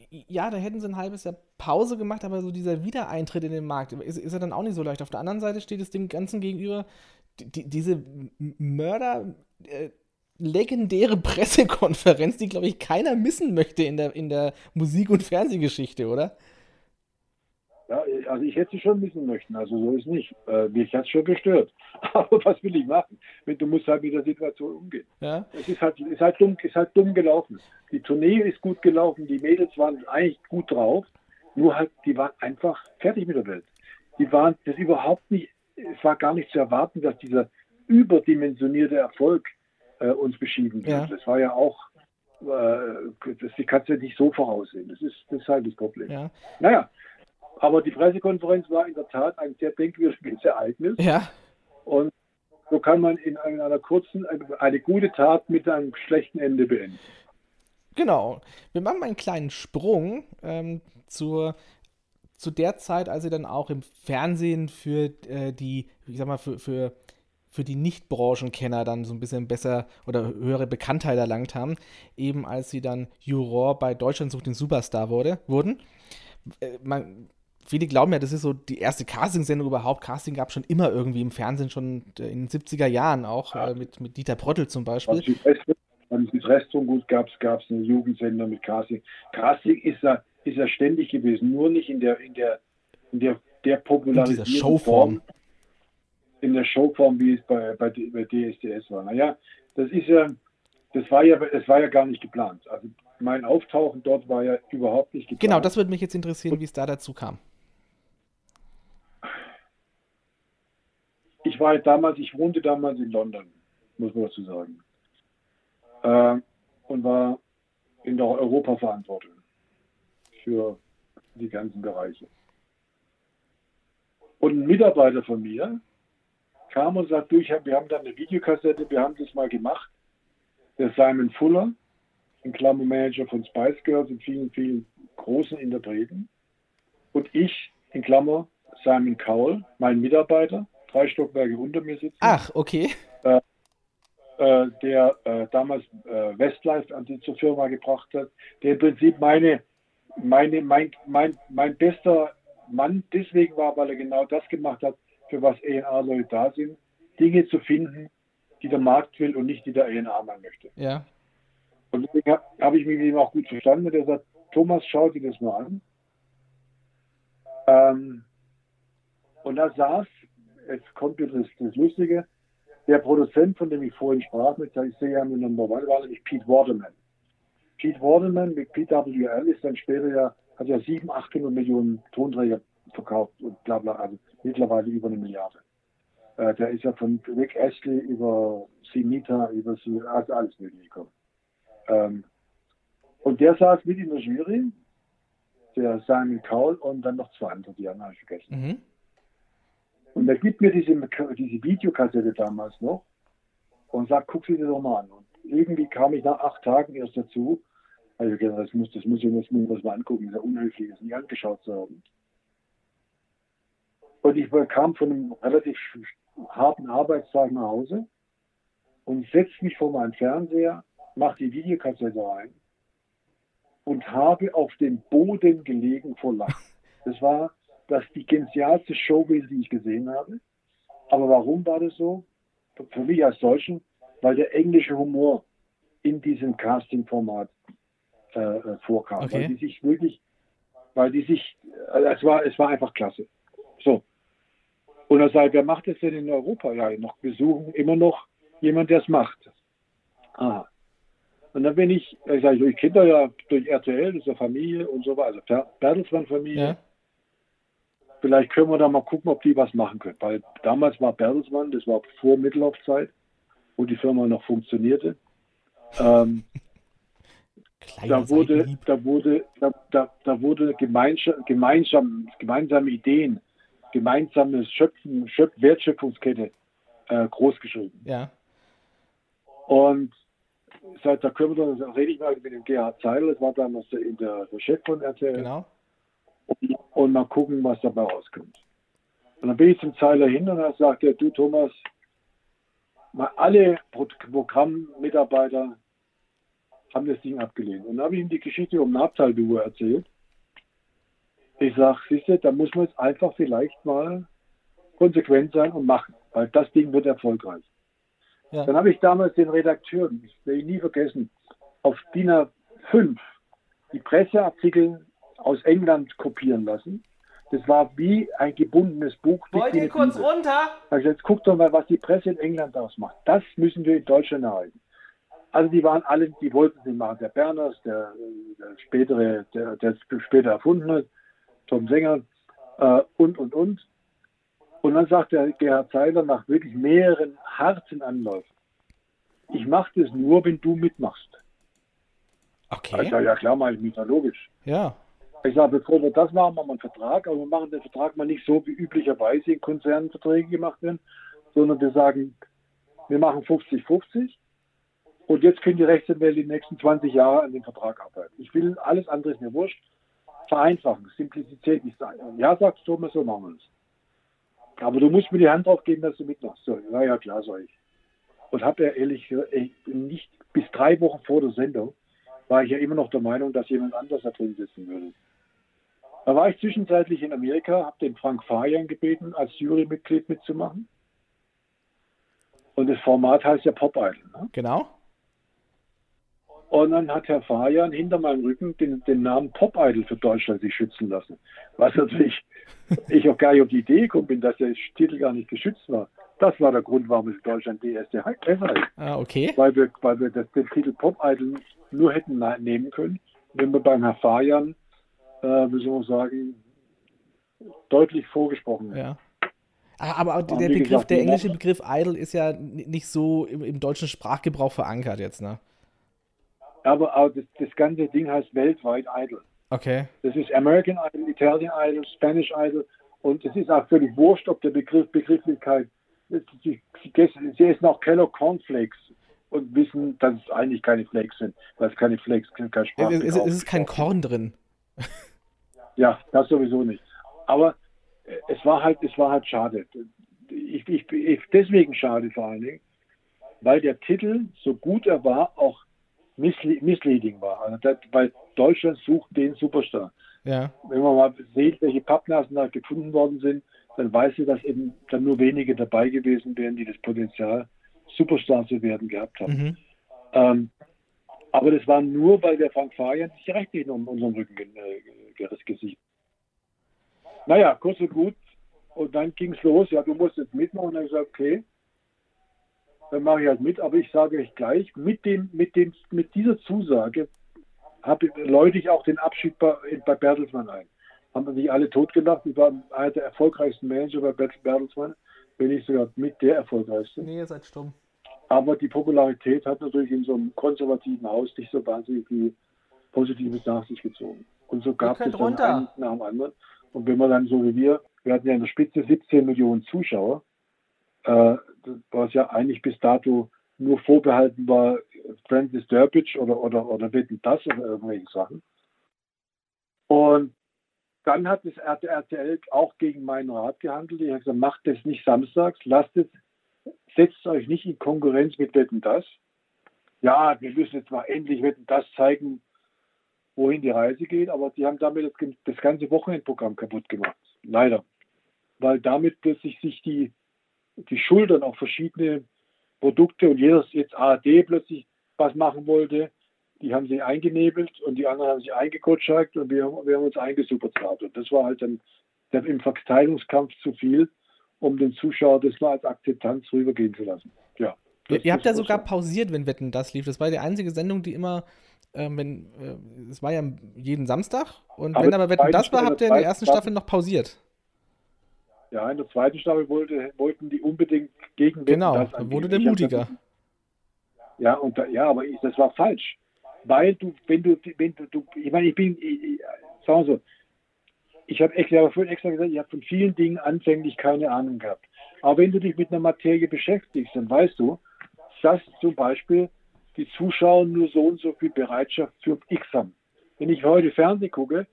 ja, da hätten sie ein halbes Jahr Pause gemacht, aber so dieser Wiedereintritt in den Markt ist, ist ja dann auch nicht so leicht. Auf der anderen Seite steht es dem Ganzen gegenüber, die, die, diese Mörder, äh, legendäre Pressekonferenz, die, glaube ich, keiner missen möchte in der, in der Musik- und Fernsehgeschichte, oder? Also ich hätte sie schon wissen möchten, also so ist nicht. Äh, mich hat es schon gestört. Aber was will ich machen? Wenn Du musst halt mit der Situation umgehen. Ja. Es ist halt, ist halt, dumm, ist halt dumm gelaufen. Die Tournee ist gut gelaufen, die Mädels waren eigentlich gut drauf, nur halt, die waren einfach fertig mit der Welt. Die waren das überhaupt nicht, es war gar nicht zu erwarten, dass dieser überdimensionierte Erfolg äh, uns beschieden wird. Ja. Das war ja auch, äh, das die kannst du ja nicht so voraussehen. Das ist, das ist halt das Problem. Ja. Naja, aber die Pressekonferenz war in der Tat ein sehr denkwürdiges Ereignis. Ja. Und so kann man in einer kurzen, eine gute Tat mit einem schlechten Ende beenden. Genau. Wir machen mal einen kleinen Sprung ähm, zur, zu der Zeit, als sie dann auch im Fernsehen für äh, die, ich sag mal, für, für, für die Nicht-Branchenkenner dann so ein bisschen besser oder höhere Bekanntheit erlangt haben. Eben als sie dann Juror bei Deutschland sucht den Superstar wurde, wurden. Äh, man, viele glauben ja, das ist so die erste Casting-Sendung überhaupt. Casting gab es schon immer irgendwie im Fernsehen, schon äh, in den 70er Jahren auch, äh, mit, mit Dieter Prottel zum Beispiel. Beim Südwestfunk, gab es einen Jugendsender mit Casting. Casting ist ja, ist ja ständig gewesen, nur nicht in der in der in der der popularisierten Showform. Form, in der Showform, wie es bei, bei, bei DSDS war. Naja, das ist ja, das war ja, es war ja gar nicht geplant. Also mein Auftauchen dort war ja überhaupt nicht geplant. Genau, das würde mich jetzt interessieren, wie es da dazu kam. Ich war halt damals, ich wohnte damals in London, muss man dazu sagen. Äh, und war in der Europaverantwortung für die ganzen Bereiche. Und ein Mitarbeiter von mir kam und sagt, du, hab, wir haben da eine Videokassette, wir haben das mal gemacht. Der Simon Fuller, ein Klammermanager von Spice Girls und vielen, vielen großen Interpreten. Und ich, in Klammer, Simon Cowell, mein Mitarbeiter, drei Stockwerke unter mir sitzen, Ach, okay. äh, der äh, damals äh, Westlife an die zur Firma gebracht hat, der im Prinzip meine, meine, mein, mein, mein bester Mann deswegen war, weil er genau das gemacht hat, für was A&R-Leute da sind, Dinge zu finden, die der Markt will und nicht die der mal möchte. Ja. Und deswegen habe hab ich mich mit ihm auch gut verstanden. Und er sagt, Thomas, schau dir das mal an. Ähm, und da saß, jetzt kommt jetzt das, das Lustige, der Produzent, von dem ich vorhin sprach, mit der Serie Number One, war nämlich Pete Waterman. Pete Waterman mit PWL ist dann später ja, hat ja 700, 800 Millionen Tonträger verkauft und bla bla, also mittlerweile über eine Milliarde. Äh, der ist ja von Rick Astley über Sinita, über also alles mögliche gekommen. Ähm, und der saß mit in der Jury, der Simon Cowell und dann noch zwei andere, die haben ich vergessen. Mhm. Und er gibt mir diese, diese Videokassette damals noch und sagt, guck sie dir doch mal an. Und irgendwie kam ich nach acht Tagen erst dazu, also das muss, das muss ich das muss mal angucken, das ist ja unhöflich, das nicht angeschaut zu haben. Und ich kam von einem relativ harten Arbeitstag nach Hause und setze mich vor meinen Fernseher, mache die Videokassette rein und habe auf dem Boden gelegen vor Lachen. Das war das die genialste Showbiz, die ich gesehen habe. Aber warum war das so? Für mich als Deutschen, weil der englische Humor in diesem Casting-Format äh, äh, vorkam. Okay. Weil die sich wirklich, weil die sich, äh, es war, es war einfach klasse. So. Und er sagt, wer macht das denn in Europa? Ja, noch, wir suchen immer noch jemand, der es macht. Ah. Und dann bin ich, ich sage, durch Kinder ja, durch RTL, das ist ja Familie und so weiter, also Bertelsmann-Familie. Ja. Vielleicht können wir da mal gucken, ob die was machen können. Weil damals war Bertelsmann, das war vor Mittellaufzeit, wo die Firma noch funktionierte. Ähm, da wurde, da wurde, da, da, da wurde gemeinsam, gemeinsam, gemeinsame Ideen, gemeinsames Schöpfen, Schöp Wertschöpfungskette äh, großgeschrieben. Ja. Und seit da können wir, da rede ich mal mit dem Gerhard Zeidel, das war damals der, der Chef von RTL. Genau. Und, mal gucken, was dabei rauskommt. Und dann bin ich zum Zeiler hin und dann sagt er, du Thomas, mal alle Pro Programmmitarbeiter haben das Ding abgelehnt. Und dann habe ich ihm die Geschichte um Nabtalduhr erzählt. Ich sage, siehst du, da muss man jetzt einfach vielleicht mal konsequent sein und machen, weil das Ding wird erfolgreich. Ja. Dann habe ich damals den Redakteuren, ich werde ich nie vergessen, auf DIN A5 die Presseartikel aus England kopieren lassen. Das war wie ein gebundenes Buch. Wollt ihr kurz Bibel. runter? Also jetzt guckt doch mal, was die Presse in England ausmacht. Das müssen wir in Deutschland erhalten. Also die waren alle, die wollten nicht machen. Der Berners, der, der spätere, der, der später erfunden hat, Tom Sänger äh, und, und, und. Und dann sagt der Gerhard Seiler nach wirklich mehreren harten Anläufen, ich mache das nur, wenn du mitmachst. Okay. Ich sage, ja klar, mache ich mit, logisch. Ja. Ich sage, bevor wir das machen, machen wir einen Vertrag, aber wir machen den Vertrag mal nicht so, wie üblicherweise in Konzernen Verträge gemacht werden, sondern wir sagen, wir machen 50-50 und jetzt können die Rechtsanwälte die nächsten 20 Jahre an dem Vertrag arbeiten. Ich will, alles andere ist mir wurscht. Vereinfachen, Simplizität nicht sein. Ja, sagt Thomas, so machen wir es. Aber du musst mir die Hand drauf geben, dass du mitmachst. So, ja, ja, klar, sag ich. Und habe ja ehrlich nicht bis drei Wochen vor der Sendung war ich ja immer noch der Meinung, dass jemand anders da drin sitzen würde. Da war ich zwischenzeitlich in Amerika, habe den Frank Fajan gebeten, als Jurymitglied mitzumachen. Und das Format heißt ja Pop Idol. Ne? Genau. Und dann hat Herr Fajan hinter meinem Rücken den, den Namen Pop Idol für Deutschland sich schützen lassen. Was natürlich ich auch gar nicht auf die Idee gekommen bin, dass der Titel gar nicht geschützt war. Das war der Grund, warum es Deutschland die erste besser ist. Ah, okay. Weil wir, weil wir das, den Titel Pop Idol nur hätten nehmen können, wenn wir beim Herr Fajan äh, wie soll man sagen, deutlich vorgesprochen Ja. Ah, aber, aber der Begriff, gesagt, der englische Begriff Idol ist ja nicht so im, im, deutschen Sprachgebrauch verankert jetzt, ne? Aber, aber das, das, ganze Ding heißt weltweit Idol. Okay. Das ist American Idol, Italian Idol, Spanish Idol und es ist auch völlig wurscht, ob der Begriff Begrifflichkeit. Sie, sie essen auch Kellogg Cornflakes und wissen, dass es eigentlich keine Flakes sind, weil es keine Flakes, kein Spaß es, es, es ist kein Korn drin. Ja, das sowieso nicht. Aber äh, es war halt, es war halt schade. Ich, ich, ich, deswegen schade vor allen Dingen, weil der Titel, so gut er war, auch misle misleading war. Also das, weil Deutschland sucht den Superstar. Ja. Wenn man mal sieht, welche Pappnasen da gefunden worden sind, dann weiß ich, dass eben dann nur wenige dabei gewesen wären, die das Potenzial, Superstar zu werden gehabt haben. Mhm. Ähm, aber das war nur, weil der Frank Fajan sich rechtlich um unseren Rücken äh, Gesicht. Naja, kurz und gut. Und dann ging es los. Ja, du musst jetzt mitmachen. Und dann habe ich gesagt, okay, dann mache ich halt mit. Aber ich sage euch gleich, mit, dem, mit, dem, mit dieser Zusage läute ich auch den Abschied bei, bei Bertelsmann ein. Haben sich alle totgelacht. Ich war einer der erfolgreichsten Manager bei Bertelsmann, wenn ich sogar mit der erfolgreichste. Nee, ihr seid stumm. Aber die Popularität hat natürlich in so einem konservativen Haus nicht so wahnsinnig viel Positives nach sich gezogen. Und so gab es dann runter. einen nach dem anderen. Und wenn man dann so wie wir, wir hatten ja in der Spitze 17 Millionen Zuschauer, äh, was ja eigentlich bis dato nur vorbehalten war, Francis Durbridge oder, oder, oder Wetten das oder irgendwelche Sachen. Und dann hat das RTL auch gegen meinen Rat gehandelt. Ich habe gesagt, macht das nicht samstags, lasst es, setzt euch nicht in Konkurrenz mit Wetten das. Ja, wir müssen jetzt mal endlich Wetten das zeigen, wohin die Reise geht, aber die haben damit das, das ganze Wochenendprogramm kaputt gemacht. Leider. Weil damit plötzlich sich die, die Schultern auf verschiedene Produkte und jeder jetzt ARD plötzlich was machen wollte, die haben sich eingenebelt und die anderen haben sich eingekotschagt und wir, wir haben uns eingesuperzahlt. Und das war halt dann im Verteilungskampf zu viel, um den Zuschauer das mal als Akzeptanz rübergehen zu lassen. Ja. Ihr, ihr habt ja sogar pausiert, wenn Wetten das lief. Das war die einzige Sendung, die immer ähm, wenn, äh, es war ja jeden Samstag und aber wenn aber Wetten das war, habt ihr in der ersten Staffel noch pausiert. Ja, in der zweiten Staffel wollte, wollten die unbedingt gegen Wetten Genau, das dann wurde der mutiger. ja, und da, ja, aber ich, das war falsch. Weil du, wenn du, wenn du, du ich meine, ich bin, ich, sagen wir so, ich habe extra, extra gesagt, ich habe von vielen Dingen anfänglich keine Ahnung gehabt. Aber wenn du dich mit einer Materie beschäftigst, dann weißt du, dass zum Beispiel die Zuschauer nur so und so viel Bereitschaft für X haben. Wenn ich heute Fernsehen gucke,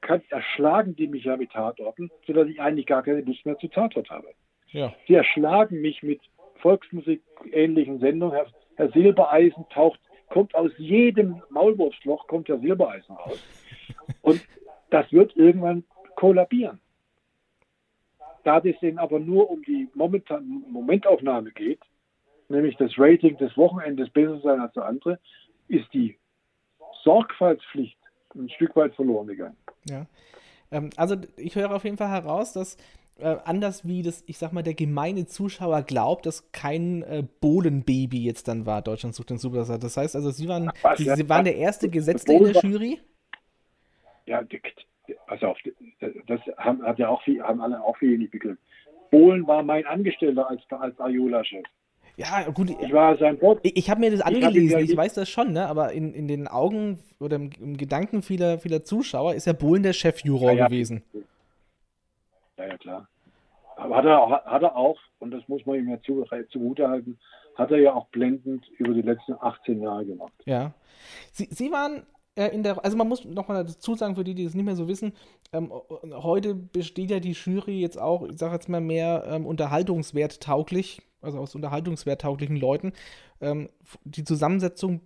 kann, erschlagen die mich ja mit Tatorten, sodass ich eigentlich gar keine Lust mehr zu Tatort habe. Ja. Sie erschlagen mich mit Volksmusik-ähnlichen Sendungen. Herr, Herr Silbereisen taucht, kommt aus jedem Maulwurfsloch, kommt Herr Silbereisen raus. Und das wird irgendwann kollabieren. Da es denen aber nur um die momentan Momentaufnahme geht, nämlich das Rating des Wochenendes besser sein als der andere, ist die Sorgfaltspflicht ein Stück weit verloren gegangen. Ja. Ähm, also ich höre auf jeden Fall heraus, dass äh, anders wie das, ich sag mal, der gemeine Zuschauer glaubt, dass kein äh, Bohlenbaby jetzt dann war, Deutschland sucht den Superstar. Das heißt also, Sie waren, Was, Sie, ja? Sie waren der erste Gesetzte in der Jury? Ja, pass auf, das haben, hat ja auch haben alle auch viel nicht begriffen. Bohlen war mein Angestellter als, als Ayola-Chef. Ja, gut. Ich war sein Boss. Ich, ich habe mir das angelesen, ich nicht- weiß das schon, ne? aber in, in den Augen oder im, im Gedanken vieler, vieler Zuschauer ist ja Bohlen der Chefjuror Ja, ja. gewesen. Ja, ja, klar. Aber hat er, auch- hat er auch, und das muss man ihm ja zu, zugute halten, hat er ja auch blendend über die letzten 18 Jahre gemacht. Ja. Sie, Sie waren in der, also man muss nochmal dazu sagen, für die, die es nicht mehr so wissen, ähm, heute besteht ja die Jury jetzt auch, ich sage jetzt mal mehr ähm, Unterhaltungswert tauglich, also aus Unterhaltungswert tauglichen Leuten. Ähm, die Zusammensetzung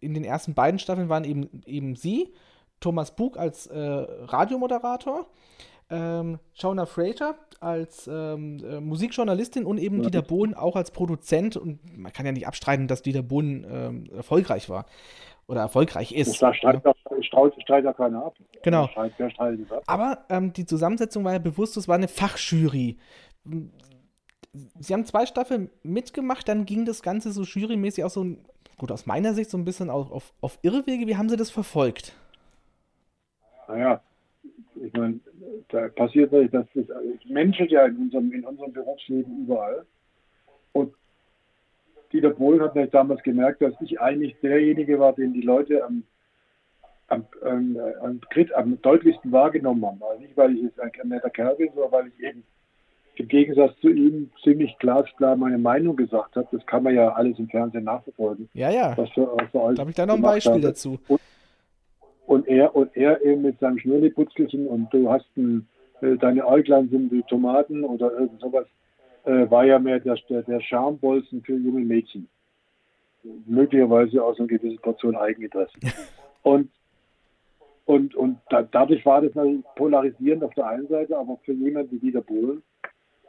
in den ersten beiden Staffeln waren eben, eben Sie, Thomas Bug als äh, Radiomoderator, ähm, Shauna Fraser als ähm, äh, Musikjournalistin und eben Dieter Bohlen auch als Produzent. Und man kann ja nicht abstreiten, dass Dieter Bohlen ähm, erfolgreich war oder erfolgreich ist. Da streitet ja. streitet, ja keiner ab. Genau. Streit, das ab? Aber ähm, die Zusammensetzung war ja bewusst, es war eine Fachjury. Sie haben zwei Staffeln mitgemacht, dann ging das Ganze so jurymäßig auch so, gut, aus meiner Sicht so ein bisschen auf, auf, auf Irrwege. Wie haben Sie das verfolgt? Naja, ich meine, da passiert natürlich, dass das menschelt ja in unserem, in unserem Berufsleben überall. Und Dieter Bohlen hat natürlich damals gemerkt, dass ich eigentlich derjenige war, den die Leute am, am, am, am, am deutlichsten wahrgenommen haben. Also nicht, weil ich jetzt ein netter Kerl bin, sondern weil ich eben im Gegensatz zu ihm ziemlich glasklar meine Meinung gesagt habe. Das kann man ja alles im Fernsehen nachverfolgen. Ja, ja. Was für, was für Da habe ich da noch ein Beispiel habe. dazu. Und er, und er eben mit seinem Schnurriputzelchen und du hast ein, äh, deine Äuglein sind wie Tomaten oder irgend sowas, äh, war ja mehr der, der, der Schambolzen für junge Mädchen. Möglicherweise aus einer gewissen Portion Eigeninteresse. und und, und da, dadurch war das natürlich polarisierend auf der einen Seite, aber für jemanden wie Dieter Bohlen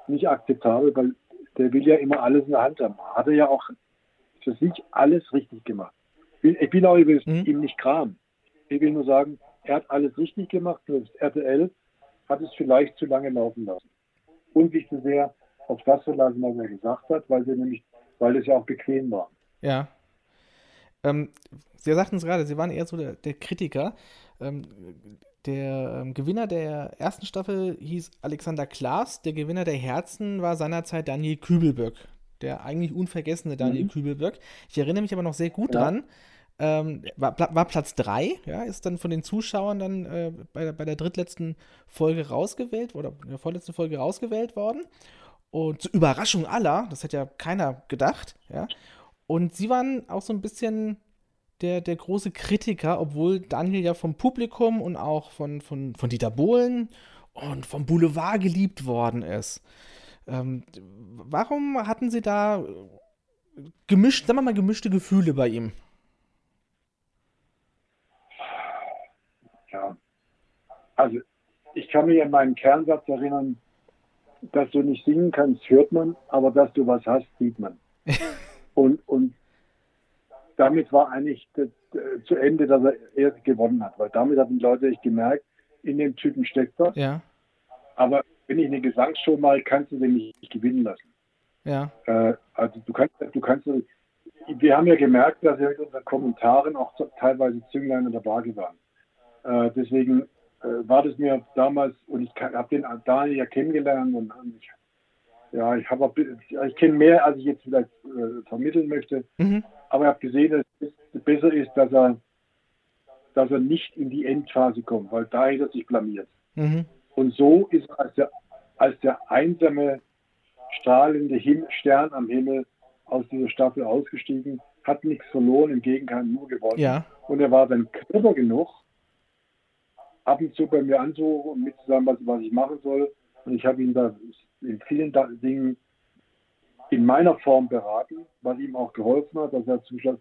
nicht akzeptabel, weil der will ja immer alles in der Hand haben. Hat er ja auch für sich alles richtig gemacht. Ich bin- auch übrigens Mhm. ihm nicht kram. Ich will nur sagen, er hat alles richtig gemacht, nur das RTL hat es vielleicht zu lange laufen lassen. Und sich zu sehr auf das verlassen, was er gesagt hat, weil sie nämlich, weil es ja auch bequem war. Ja. Ähm, Sie sagten es gerade, Sie waren eher so der, der Kritiker. Ähm, der ähm, Gewinner der ersten Staffel hieß Alexander Klaas. Der Gewinner der Herzen war seinerzeit Daniel Kübelböck. Der eigentlich unvergessene Daniel Kübelböck. Ich erinnere mich aber noch sehr gut Ja. dran. Ähm, war, war Platz 3, ja, ist dann von den Zuschauern dann äh, bei, der- bei der drittletzten Folge rausgewählt oder in der vorletzten Folge rausgewählt worden. Und zur Überraschung aller, das hätte ja keiner gedacht, ja. Und sie waren auch so ein bisschen der, der große Kritiker, obwohl Daniel ja vom Publikum und auch von, von, von Dieter Bohlen und vom Boulevard geliebt worden ist. Ähm, warum hatten Sie da äh, gemischt, sagen wir mal, gemischte Gefühle bei ihm? Ja. Also, ich kann mich an meinen Kernsatz erinnern, dass du nicht singen kannst, hört man, aber dass du was hast, sieht man. und, und damit war eigentlich das, äh, zu Ende, dass er erst gewonnen hat, weil damit hatten die Leute echt gemerkt, in dem Typen steckt was. Ja, Aber wenn ich eine Gesangsshow mache, kannst du den nicht gewinnen lassen. ja, Äh, also du kannst, du kannst, wir haben ja gemerkt, dass wir mit unseren Kommentaren auch teilweise Zünglein in der Waage waren. Äh, deswegen war das mir damals, und ich habe den Daniel ja kennengelernt und, ich, ja, ich habe ich kenne mehr, als ich jetzt vielleicht äh, vermitteln möchte, mhm. aber ich habe gesehen, dass es besser ist, dass er, dass er nicht in die Endphase kommt, weil da hätte er sich blamiert. Mhm. Und so ist er als der, als der einsame, strahlende Him Stern am Himmel aus dieser Staffel ausgestiegen, hat nichts verloren, im Gegenteil nur gewonnen. ja, Und er war dann clever genug, ab und zu bei mir anzurufen und mit zu sagen, was, was ich machen soll. Und ich habe ihn da in vielen Dingen in meiner Form beraten, was ihm auch geholfen hat, dass er zum Schluss,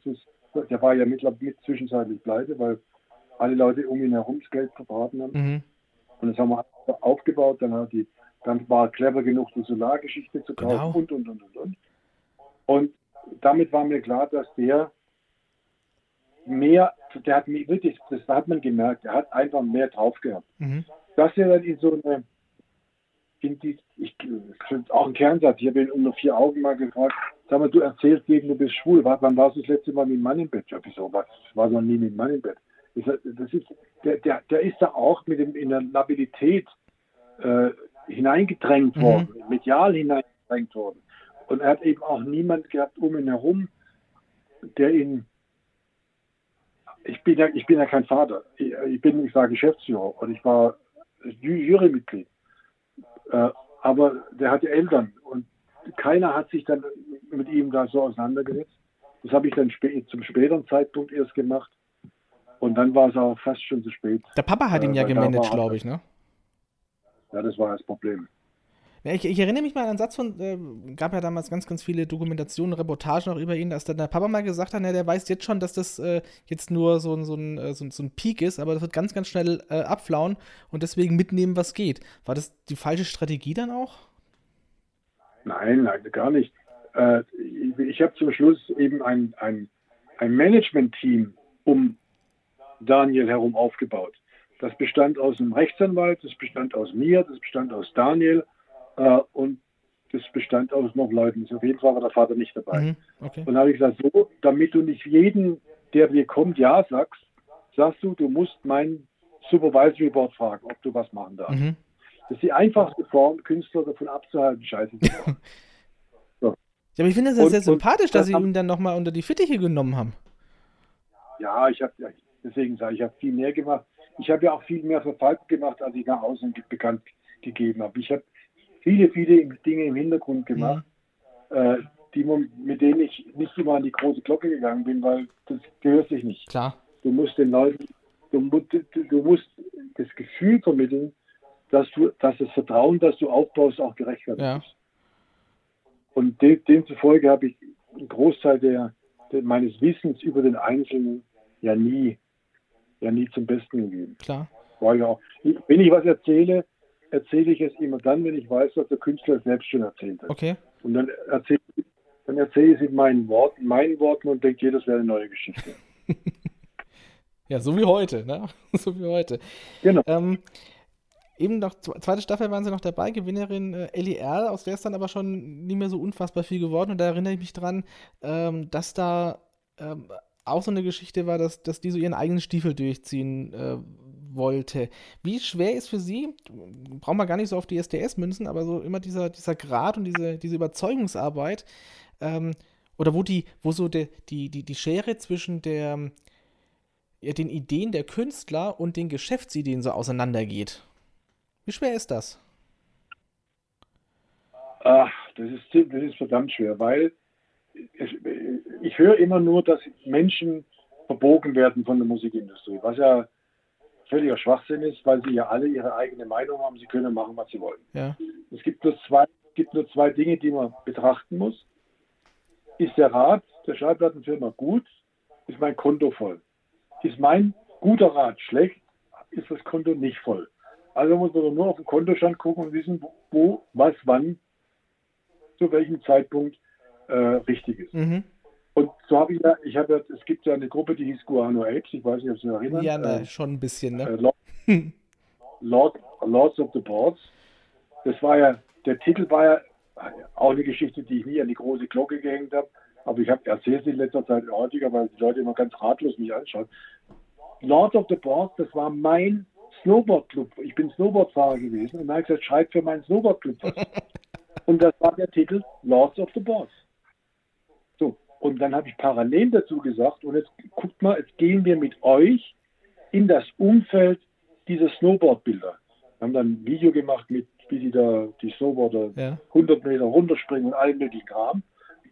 der war ja mittlerweile mit zwischenzeitlich pleite, weil alle Leute um ihn herum das Geld verbraten haben. Mhm. Und das haben wir aufgebaut, dann hat die, dann war er clever genug, die Solargeschichte zu kaufen genau. und, und, und, und, und. Und damit war mir klar, dass der mehr, der hat wirklich, das hat man gemerkt, er hat einfach mehr drauf gehabt. Mhm. Dass er dann in so eine, in die, ich, auch ein Kernsatz, ich habe ihn unter vier Augen mal gefragt, sag mal, du erzählst jedem, du bist schwul, wann warst du das letzte Mal mit einem Mann im Bett? Ja, wieso, was, war noch nie mit einem Mann im Bett. Das ist, der, der, der ist da auch mit dem, in der Labilität äh, hineingedrängt mhm. worden, medial hineingedrängt worden. Und er hat eben auch niemand gehabt um ihn herum, der ihn ich bin ja, ich bin ja kein Vater. Ich, ich bin, ich war Geschäftsführer und ich war Jurymitglied. Äh, aber der hatte Eltern und keiner hat sich dann mit ihm da so auseinandergesetzt. Das habe ich dann spä zum späteren Zeitpunkt erst gemacht. Und dann war es auch fast schon zu spät. Der Papa hat ihn äh, ja gemanagt, glaube ich, ne? Ja, das war das Problem. Ich, ich, erinnere mich mal an einen Satz von, äh, gab ja damals ganz, ganz viele Dokumentationen, Reportagen auch über ihn, dass dann der Papa mal gesagt hat, na, der weiß jetzt schon, dass das äh, jetzt nur so, so, ein, äh, so, so, ein Peak ist, aber das wird ganz, ganz schnell äh, abflauen und deswegen mitnehmen, was geht. War das die falsche Strategie dann auch? Nein, nein, gar nicht. Äh, ich, ich habe zum Schluss eben ein, ein, ein Management-Team um Daniel herum aufgebaut. Das bestand aus einem Rechtsanwalt, das bestand aus mir, das bestand aus Daniel äh, und das bestand aus noch Leuten. Auf jeden Fall war der Vater nicht dabei. Mhm, okay. Und dann habe ich gesagt, so, damit du nicht jeden, der dir kommt, ja sagst, sagst du, du musst meinen Supervisory Board fragen, ob du was machen darfst. Mhm. Das ist die einfachste Form, Künstler davon abzuhalten, Scheiße zu machen. so. Ja, aber ich finde es ja sehr sympathisch, dass sie ihn dann nochmal unter die Fittiche genommen haben. Ja, ich habe, deswegen sage ich, ich habe viel mehr gemacht. Ich habe ja auch viel mehr Verfalten gemacht, als ich nach außen bekannt gegeben habe. Ich habe viele, viele Dinge im Hintergrund gemacht, mhm. äh, die, mit denen ich nicht immer an die große Glocke gegangen bin, weil das gehört sich nicht. Klar. Du musst den Leuten, du, du musst das Gefühl vermitteln, dass du, dass das Vertrauen, das du aufbaust, auch gerechtfertigt ja. ist. Und de, demzufolge habe ich einen Großteil der, der, meines Wissens über den Einzelnen ja nie, ja nie zum Besten gegeben. Klar. War ja auch, wenn ich was erzähle, erzähle ich es immer dann, wenn ich weiß, was der Künstler selbst schon erzählt hat. Okay. Und dann erzähle dann erzähle ich es in meinen Worten, meinen Worten und denke, jedes wäre eine neue Geschichte. ja, so wie heute, ne? so wie heute. Genau. Ähm, eben noch, zweite Staffel waren sie noch dabei, Gewinnerin äh, Ellie Erl, aus der ist dann aber schon nicht mehr so unfassbar viel geworden. Und da erinnere ich mich dran, ähm, dass da ähm, auch so eine Geschichte war, dass, dass die so ihren eigenen Stiefel durchziehen äh, wollte. Wie schwer ist für Sie, brauchen wir gar nicht so auf die SDS münzen, aber so immer dieser, dieser Grad und diese, diese Überzeugungsarbeit, ähm, oder wo die, wo so de, die, die, die Schere zwischen der, ja, den Ideen der Künstler und den Geschäftsideen so auseinandergeht. Wie schwer ist das? Ach, das ist, das ist verdammt schwer, weil es, ich höre immer nur, dass Menschen verbogen werden von der Musikindustrie, was ja völliger Schwachsinn ist, weil sie ja alle ihre eigene Meinung haben. Sie können machen, was sie wollen. Ja. Es gibt nur, zwei, gibt nur zwei Dinge, die man betrachten muss. Ist der Rat der Schallplattenfirma gut? Ist mein Konto voll? Ist mein guter Rat schlecht? Ist das Konto nicht voll? Also muss man nur auf den Kontostand gucken und wissen, wo, was, wann, zu welchem Zeitpunkt äh, richtig ist. Mhm. Und so habe ich ja, ich habe ja, es gibt ja eine Gruppe, die hieß Guano Apes, ich weiß nicht, ob Sie sich erinnern. Ja, ne, äh, schon ein bisschen, ne? Äh, Lord, Lord, Lords of the Boards. Das war ja, der Titel war ja auch eine Geschichte, die ich nie an die große Glocke gehängt habe. Aber ich habe erzählt in letzter Zeit häufiger, weil die Leute immer ganz ratlos mich anschauen. Lords of the Boards, das war mein Snowboard-Club. Ich bin Snowboardfahrer gewesen und dann habe ich gesagt, schreib für meinen Snowboard-Club was. und das war der Titel Lords of the Boards. Und dann habe ich parallel dazu gesagt, und jetzt guckt mal, jetzt gehen wir mit euch in das Umfeld dieser Snowboard-Bilder. Wir haben dann ein Video gemacht, mit, wie die da die Snowboarder ja. 100 Meter runterspringen und allen möglichen Kram,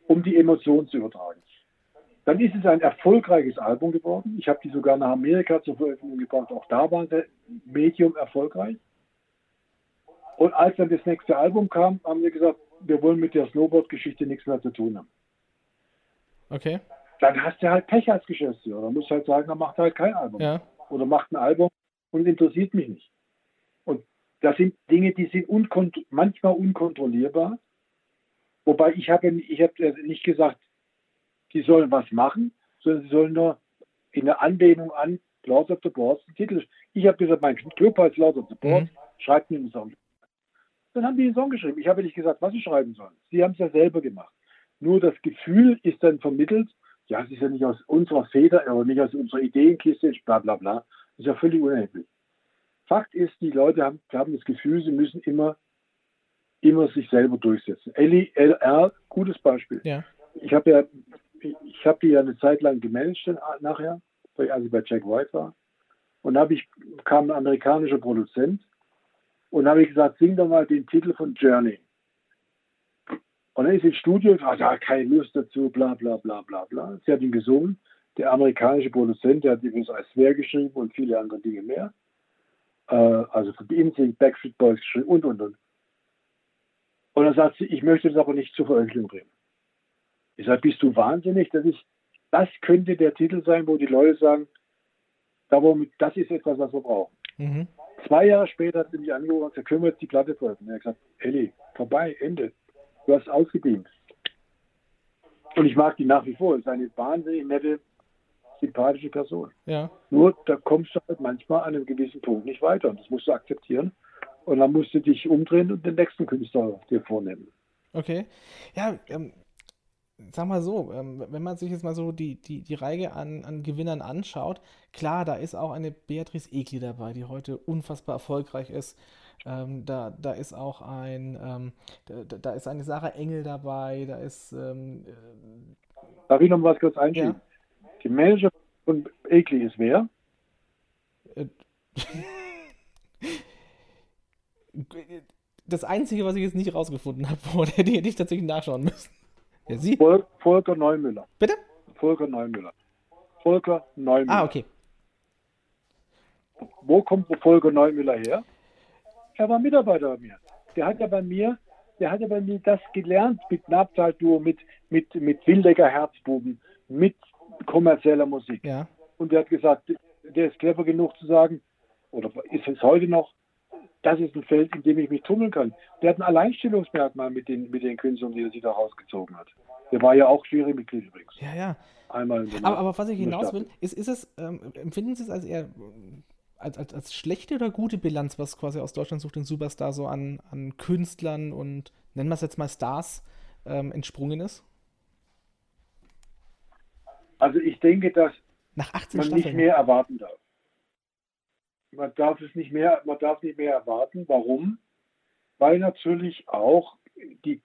um die Emotionen zu übertragen. Dann ist es ein erfolgreiches Album geworden. Ich habe die sogar nach Amerika zur Veröffentlichung gebracht. Auch da waren sie medium erfolgreich. Und als dann das nächste Album kam, haben wir gesagt, wir wollen mit der Snowboard-Geschichte nichts mehr zu tun haben. Okay. Dann hast du halt Pech als Geschäftsführer. Dann musst du halt sagen, dann macht halt kein Album. Ja. Oder macht ein Album und interessiert mich nicht. Und das sind Dinge, die sind unkont manchmal unkontrollierbar. Wobei ich habe ich hab nicht gesagt, die sollen was machen, sondern sie sollen nur in der Anlehnung an Lords of the Boards den Titel. Ich habe gesagt, mein Club heißt Lords of the Boards, Mhm. schreibt mir einen Song. Dann haben die einen Song geschrieben. Ich habe nicht gesagt, was sie schreiben sollen. Sie haben es ja selber gemacht. Nur das Gefühl ist dann vermittelt, ja, es ist ja nicht aus unserer Feder oder nicht aus unserer Ideenkiste, bla bla bla. Das ist ja völlig unerheblich. Fakt ist, die Leute haben, haben das Gefühl, sie müssen immer, immer sich selber durchsetzen. LR, gutes Beispiel. Ja. Ich habe ja, ich habe die ja eine Zeit lang gemanagt dann nachher, als ich bei Jack White war. Und da habe ich, kam ein amerikanischer Produzent und habe ich gesagt, sing doch mal den Titel von Journey. Und dann ist ins Studio und sagt, ja, keine Lust dazu, bla bla bla bla bla. Sie hat ihn gesungen. Der amerikanische Produzent, der hat übrigens als Wer geschrieben und viele andere Dinge mehr. Äh, also von InSync, Backstreet Boys geschrieben und und und. Und dann sagt sie, ich möchte das aber nicht zur Veröffentlichung bringen. Ich sage, bist du wahnsinnig? Das, ist, das könnte der Titel sein, wo die Leute sagen, darum, das ist etwas, was wir brauchen. Mhm. Zwei Jahre später hat sie mich angerufen und gesagt, können wir jetzt die Platte veröffentlichen? Er hat gesagt, Elli, vorbei, Ende. Du hast ausgedient. Und ich mag die nach wie vor. ist eine wahnsinnig nette, sympathische Person. Ja. Nur da kommst du halt manchmal an einem gewissen Punkt nicht weiter. Und das musst du akzeptieren. Und dann musst du dich umdrehen und den nächsten Künstler dir vornehmen. Okay. Ja, ähm, sag mal so, ähm, wenn man sich jetzt mal so die, die, die Reihe an, an Gewinnern anschaut, klar, da ist auch eine Beatrice Egli dabei, die heute unfassbar erfolgreich ist. Ähm, da, da ist auch ein, ähm, da, da ist eine Sarah Engel dabei, da ist, ähm, Darf ich noch was kurz einschieben? Ja. Die Manager von Egli ist wer? äh, das Einzige, was ich jetzt nicht rausgefunden habe, wo der hätte ich tatsächlich nachschauen müssen. Ja, sie? Vol Volker Neumüller. Bitte? Volker Neumüller. Volker Neumüller. Ah, okay. Wo kommt Volker Neumüller her? Er war Mitarbeiter bei mir. Der hat ja bei mir, der hat ja bei mir das gelernt mit Nabtaltour, mit, mit, mit Wildecker Herzbuben, mit kommerzieller Musik. Ja. Und der hat gesagt, der ist clever genug zu sagen, oder ist es heute noch, das ist ein Feld, in dem ich mich tummeln kann. Der hat ein Alleinstellungsmerkmal mit den, mit den Künstlern, die er sich da rausgezogen hat. Der war ja auch Jurymitglied übrigens. Ja, ja. Einmal Aber, aber was ich hinaus will, ist, ist es, ähm, empfinden Sie es als eher als, als, als schlechte oder gute Bilanz, was quasi aus Deutschland sucht den Superstar so an, an Künstlern und nennen wir es jetzt mal Stars ähm, entsprungen ist? Also ich denke, dass Nach 18 man Staffeln. nicht mehr erwarten darf. Man darf es nicht mehr, man darf nicht mehr erwarten. Warum? Weil natürlich auch die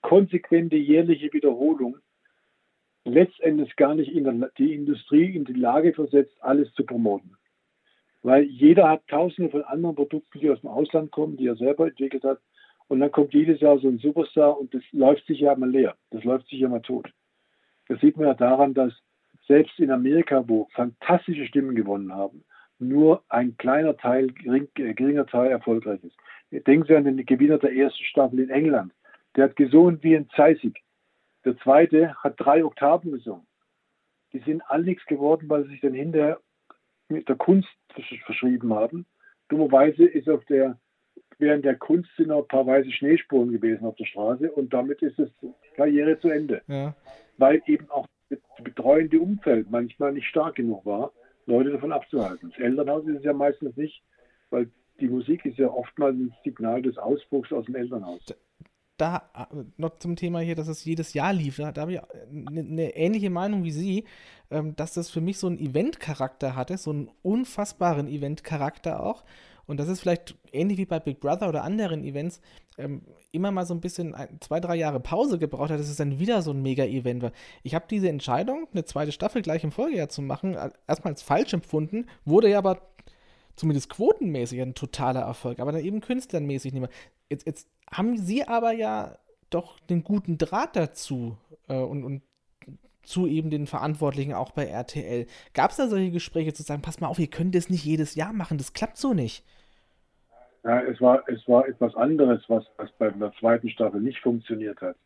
konsequente jährliche Wiederholung letztendlich gar nicht in der, die Industrie in die Lage versetzt, alles zu promoten. Weil jeder hat tausende von anderen Produkten, die aus dem Ausland kommen, die er selber entwickelt hat. Und dann kommt jedes Jahr so ein Superstar und das läuft sich ja mal leer. Das läuft sich ja mal tot. Das sieht man ja daran, dass selbst in Amerika, wo fantastische Stimmen gewonnen haben, nur ein kleiner Teil, gering, äh, geringer Teil erfolgreich ist. Denken Sie an den Gewinner der ersten Staffel in England. Der hat gesungen wie ein Zeisig. Der zweite hat drei Oktaven gesungen. Die sind all nichts geworden, weil sie sich dann hinterher mit der Kunst versch- verschrieben haben. Dummerweise ist auf der, während der Kunst sind noch ein paar weiße Schneespuren gewesen auf der Straße und damit ist es Karriere zu Ende Ja. weil eben auch das betreuende Umfeld manchmal nicht stark genug war, Leute davon abzuhalten. Das Elternhaus ist es ja meistens nicht, weil die Musik ist ja oftmals ein Signal des Ausbruchs aus dem Elternhaus. Da äh, noch zum Thema hier, dass es jedes Jahr lief, da, da habe ich eine ne ähnliche Meinung wie Sie, ähm, dass das für mich so einen Event-Charakter hatte, so einen unfassbaren Event-Charakter auch. Und das ist vielleicht ähnlich wie bei Big Brother oder anderen Events, ähm, immer mal so ein bisschen ein, zwei, drei Jahre Pause gebraucht hat, dass es dann wieder so ein Mega-Event war. Ich habe diese Entscheidung, eine zweite Staffel gleich im Folgejahr zu machen, äh, erstmal als falsch empfunden, wurde ja aber zumindest quotenmäßig ein totaler Erfolg, aber dann eben künstlernmäßig nicht mehr. Jetzt, jetzt haben sie aber ja doch den guten Draht dazu äh, und, und zu eben den Verantwortlichen auch bei RTL. Gab es da solche Gespräche zu sagen, pass mal auf, ihr könnt das nicht jedes Jahr machen, das klappt so nicht? Ja, es war, es war etwas anderes, was, was bei der zweiten Staffel nicht funktioniert hat.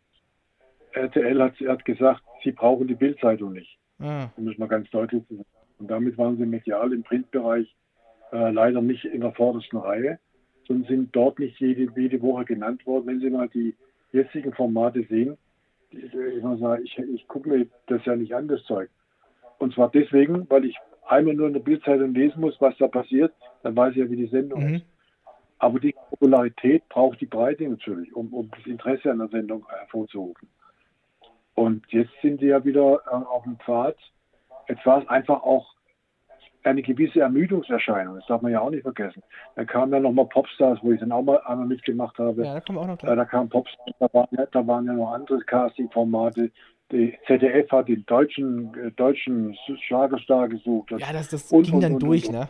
RTL hat, hat gesagt, sie brauchen die Bildzeitung nicht. Ah. Das muss man ganz deutlich sagen. Und damit waren sie medial im Printbereich äh, leider nicht in der vordersten Reihe, sondern sind dort nicht jede, jede Woche genannt worden. Wenn Sie mal die jetzigen Formate sehen, ich, ich, ich gucke mir das ja nicht an, das Zeug. Und zwar deswegen, weil ich einmal nur in der Bildzeitung lesen muss, was da passiert, dann weiß ich ja, wie die Sendung mhm. ist. Aber die Popularität braucht die Breite natürlich, um, um das Interesse an der Sendung hervorzurufen. Und jetzt sind sie ja wieder äh, auf dem Pfad. Es einfach auch eine gewisse Ermüdungserscheinung. Das darf man ja auch nicht vergessen. Dann kamen ja nochmal Popstars, wo ich dann auch mal einmal mitgemacht habe. Ja, da kam auch noch klar. Äh, da kam Popstars, da waren, ja, da waren ja noch andere Casting-Formate. Die ZDF hat den deutschen, äh, deutschen Schlagerstar gesucht. ja, das, das und, ging und, dann und, durch, ne?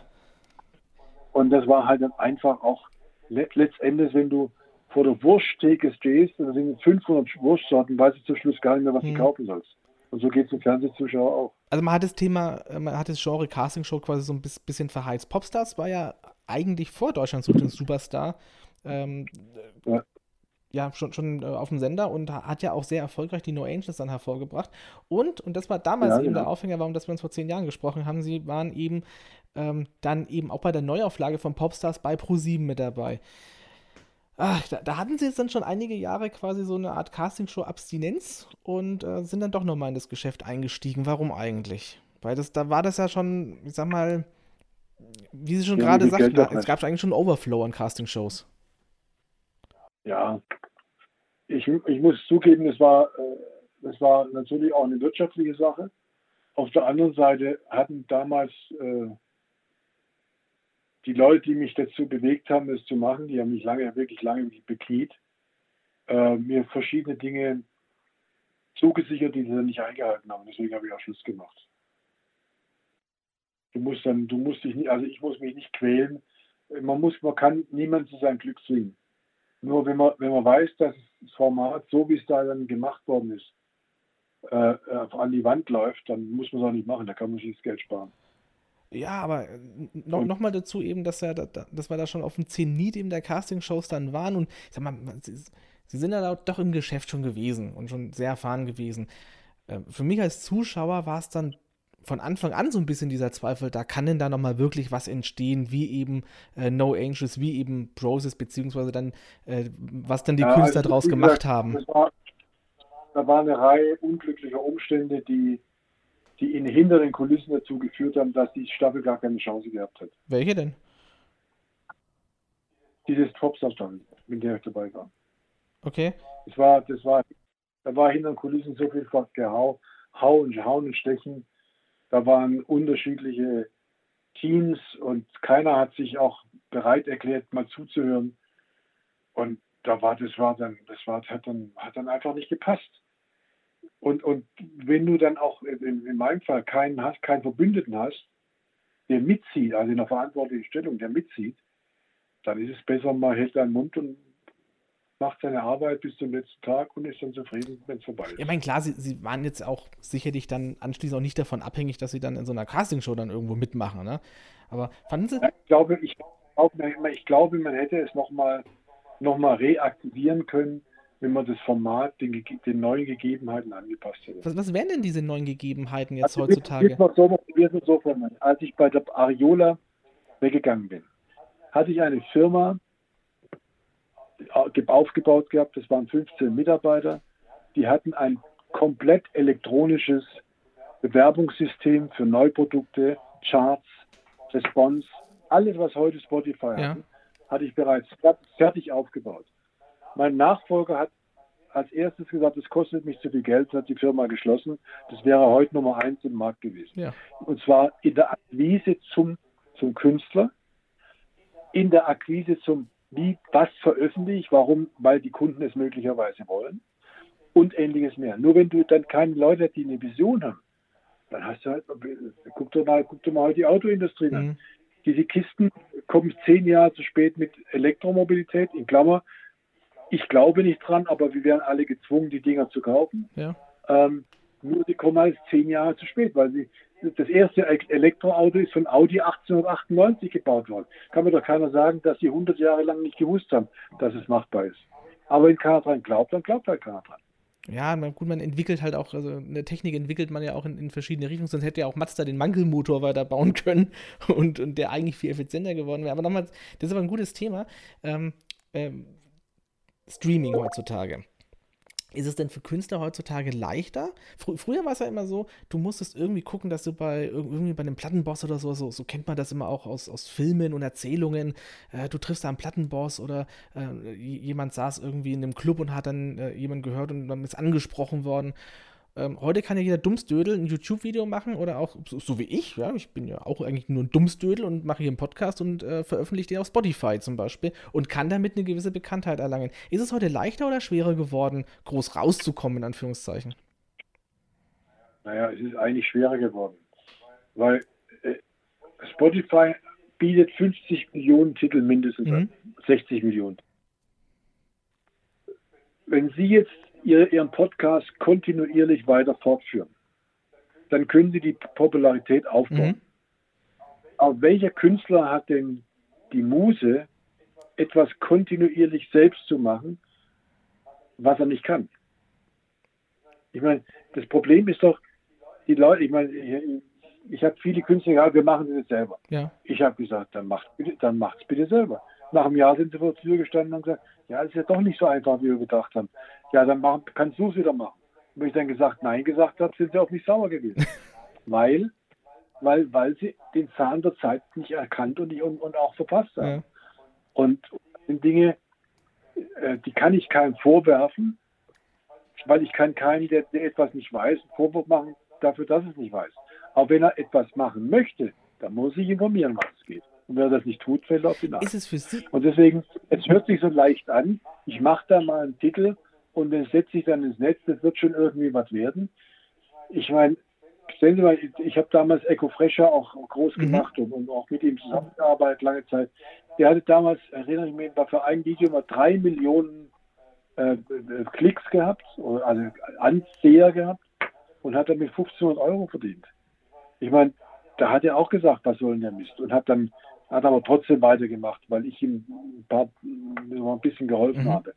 Und das war halt dann einfach auch letztendlich, wenn du vor der Wursttheke stehst, da sind 500 Wurstsorten, weißt du zum Schluss gar nicht mehr, was hm. du kaufen sollst. Und so geht es dem Fernsehzuschauer auch. Also man hat das Thema, äh, man hat das Genre Casting Show quasi so ein bisschen verheizt. Popstars war ja eigentlich vor Deutschland sucht den Superstar. Ähm, ja. ja. schon, schon äh, auf dem Sender und hat ja auch sehr erfolgreich die No Angels dann hervorgebracht. Und, und das war damals ja, eben ja. der Aufhänger, warum dass wir uns vor zehn Jahren gesprochen haben, sie waren eben ähm, dann eben auch bei der Neuauflage von Popstars bei Pro7 mit dabei. Ach, da, da, hatten sie jetzt dann schon einige Jahre quasi so eine Art Castingshow-Abstinenz und äh, sind dann doch nochmal in das Geschäft eingestiegen. Warum eigentlich? Weil das, da war das ja schon, ich sag mal, wie Sie schon ja, gerade sagten, es gab eigentlich schon Overflow an Castingshows. Ja, ich, ich muss zugeben, es war, äh, es war natürlich auch eine wirtschaftliche Sache. Auf der anderen Seite hatten damals äh, die Leute, die mich dazu bewegt haben, es zu machen, die haben mich lange, wirklich lange bekniet, äh, mir verschiedene Dinge zugesichert, die sie dann nicht eingehalten haben. Deswegen habe ich auch Schluss gemacht. Du musst dann, du musst dich nicht, also ich muss mich nicht quälen. Man muss, man kann niemand zu seinem Glück zwingen. Nur wenn man, wenn man weiß, dass das Format, so wie es da dann gemacht worden ist, äh, an die Wand läuft, dann muss man es auch nicht machen. Da kann man sich das Geld sparen. Ja, aber äh, no, noch mal dazu eben, dass, er, dass wir da schon auf dem Zenit eben der Castingshows dann waren und ich sag mal, sie, sie sind ja doch im Geschäft schon gewesen und schon sehr erfahren gewesen. Ähm, für mich als Zuschauer war es dann von Anfang an so ein bisschen dieser Zweifel, da kann denn da nochmal wirklich was entstehen, wie eben äh, No Angels, wie eben Process, beziehungsweise dann, äh, was dann die ja, Künstler also, draus gemacht haben. War, da war eine Reihe unglücklicher Umstände, die die ihn hinter den Kulissen dazu geführt haben, dass die Staffel gar keine Chance gehabt hat. Welche denn? Dieses Topstar-Staffel, mit der ich dabei war. Okay. Das war, das war, da war hinter den Kulissen so viel Gehau, Hau und Hauen und Stechen. Da waren unterschiedliche Teams und keiner hat sich auch bereit erklärt, mal zuzuhören. Und da war, das war dann, das war, hat dann, hat dann einfach nicht gepasst. Und, und wenn du dann auch in, in meinem Fall keinen hast, keinen Verbündeten hast, der mitzieht, also in einer verantwortlichen Stellung, der mitzieht, dann ist es besser, man hält seinen Mund und macht seine Arbeit bis zum letzten Tag und ist dann zufrieden, wenn es vorbei ist. Ja, ich meine, klar, sie, sie waren jetzt auch sicherlich dann anschließend auch nicht davon abhängig, dass sie dann in so einer Castingshow dann irgendwo mitmachen, ne? Aber fanden sie. Ja, ich, glaube, ich, ich glaube, man hätte es nochmal noch mal reaktivieren können, wenn man das Format den, den, neuen Gegebenheiten angepasst hätte. Was, was, wären denn diese neuen Gegebenheiten jetzt also, heutzutage? Wir, wir so, so Als ich bei der Ariola weggegangen bin, hatte ich eine Firma aufgebaut gehabt, das waren 15 Mitarbeiter, die hatten ein komplett elektronisches Bewerbungssystem für Neuprodukte, Charts, Response, alles, was heute Spotify ja. hat, hatte ich bereits fertig aufgebaut. Mein Nachfolger hat als erstes gesagt, es kostet mich zu viel Geld, hat die Firma geschlossen. Das wäre heute Nummer eins im Markt gewesen. Ja. Und zwar in der Akquise zum, zum Künstler, in der Akquise zum, wie, was veröffentliche ich, warum, weil die Kunden es möglicherweise wollen und ähnliches mehr. Nur wenn du dann keine Leute hast, die eine Vision haben, dann hast du halt, guck doch mal, guck doch mal die Autoindustrie an. Mhm. Diese Kisten kommen zehn Jahre zu spät mit Elektromobilität, in Klammer, ich glaube nicht dran, aber wir wären alle gezwungen, die Dinger zu kaufen. Ja. Ähm, Nur die kommen halt zehn Jahre zu spät, weil sie das erste Elektroauto ist von Audi 1898 gebaut worden. Kann mir doch keiner sagen, dass sie 100 Jahre lang nicht gewusst haben, dass es machbar ist. Aber wenn keiner dran glaubt, dann glaubt halt keiner dran. Ja, man, gut, man entwickelt halt auch, also eine Technik entwickelt man ja auch in, in verschiedene Richtungen, sonst hätte ja auch Mazda den Mankelmotor weiter bauen können und, und der eigentlich viel effizienter geworden wäre. Aber nochmal, das ist aber ein gutes Thema. Ähm, ähm, Streaming heutzutage. Ist es denn für Künstler heutzutage leichter? Fr früher war es ja immer so, du musstest irgendwie gucken, dass du bei irgendwie bei einem Plattenboss oder so, so, so kennt man das immer auch aus, aus Filmen und Erzählungen, äh, du triffst da einen Plattenboss oder äh, jemand saß irgendwie in einem Club und hat dann äh, jemand gehört und dann ist angesprochen worden ähm, heute kann ja jeder Dummsdödel ein YouTube-Video machen oder auch so, so, wie ich. Ja, ich bin ja auch eigentlich nur ein Dummsdödel und mache hier einen Podcast und äh, veröffentliche den auf Spotify zum Beispiel und kann damit eine gewisse Bekanntheit erlangen. Ist es heute leichter oder schwerer geworden, groß rauszukommen, in Anführungszeichen? Naja, es ist eigentlich schwerer geworden. Weil äh, Spotify bietet 50 Millionen Titel mindestens mhm. 60 Millionen. Wenn Sie jetzt Ihren Podcast kontinuierlich weiter fortführen. Dann können Sie die Popularität aufbauen. Mhm. Aber welcher Künstler hat denn die Muse, etwas kontinuierlich selbst zu machen, was er nicht kann? Ich meine, das Problem ist doch, die Leute, ich meine, ich, ich habe viele Künstler gesagt, wir machen das selber. Ja. Ich habe gesagt, dann macht dann macht's bitte selber. Nach einem Jahr sind sie vor der Tür gestanden und gesagt, ja, das ist ja doch nicht so einfach, wie wir gedacht haben. Ja, dann machen, kannst du es wieder machen. Und wenn ich dann gesagt Nein gesagt habe, sind sie auch nicht sauer gewesen. weil, weil, weil sie den Zahn der Zeit nicht erkannt und, und, und auch verpasst haben. Ja. Und sind Dinge, äh, die kann ich keinem vorwerfen, weil ich kann keinen, der, der etwas nicht weiß, einen Vorwurf machen dafür, dass es nicht weiß. Aber wenn er etwas machen möchte, dann muss ich informieren, was es geht. Und wer das nicht tut, fällt auf die Nase. Ist es für Sie? Und deswegen, es hört sich so leicht an. Ich mache da mal einen Titel und den setze ich dann ins Netz. Das wird schon irgendwie was werden. Ich meine, stellen Sie mal, ich habe damals Echo Fresher auch groß mhm. gemacht und, und, auch mit ihm zusammengearbeitet lange Zeit. Der hatte damals, erinnere ich mich, war für ein Video mal drei Millionen äh, äh Klicks gehabt, also Anseher gehabt und hat damit 1500 Euro verdient. Ich meine, da hat er auch gesagt, was soll denn der Mist? Und hat dann hat aber trotzdem weitergemacht, weil ich ihm ein, paar, ein bisschen geholfen mhm. habe.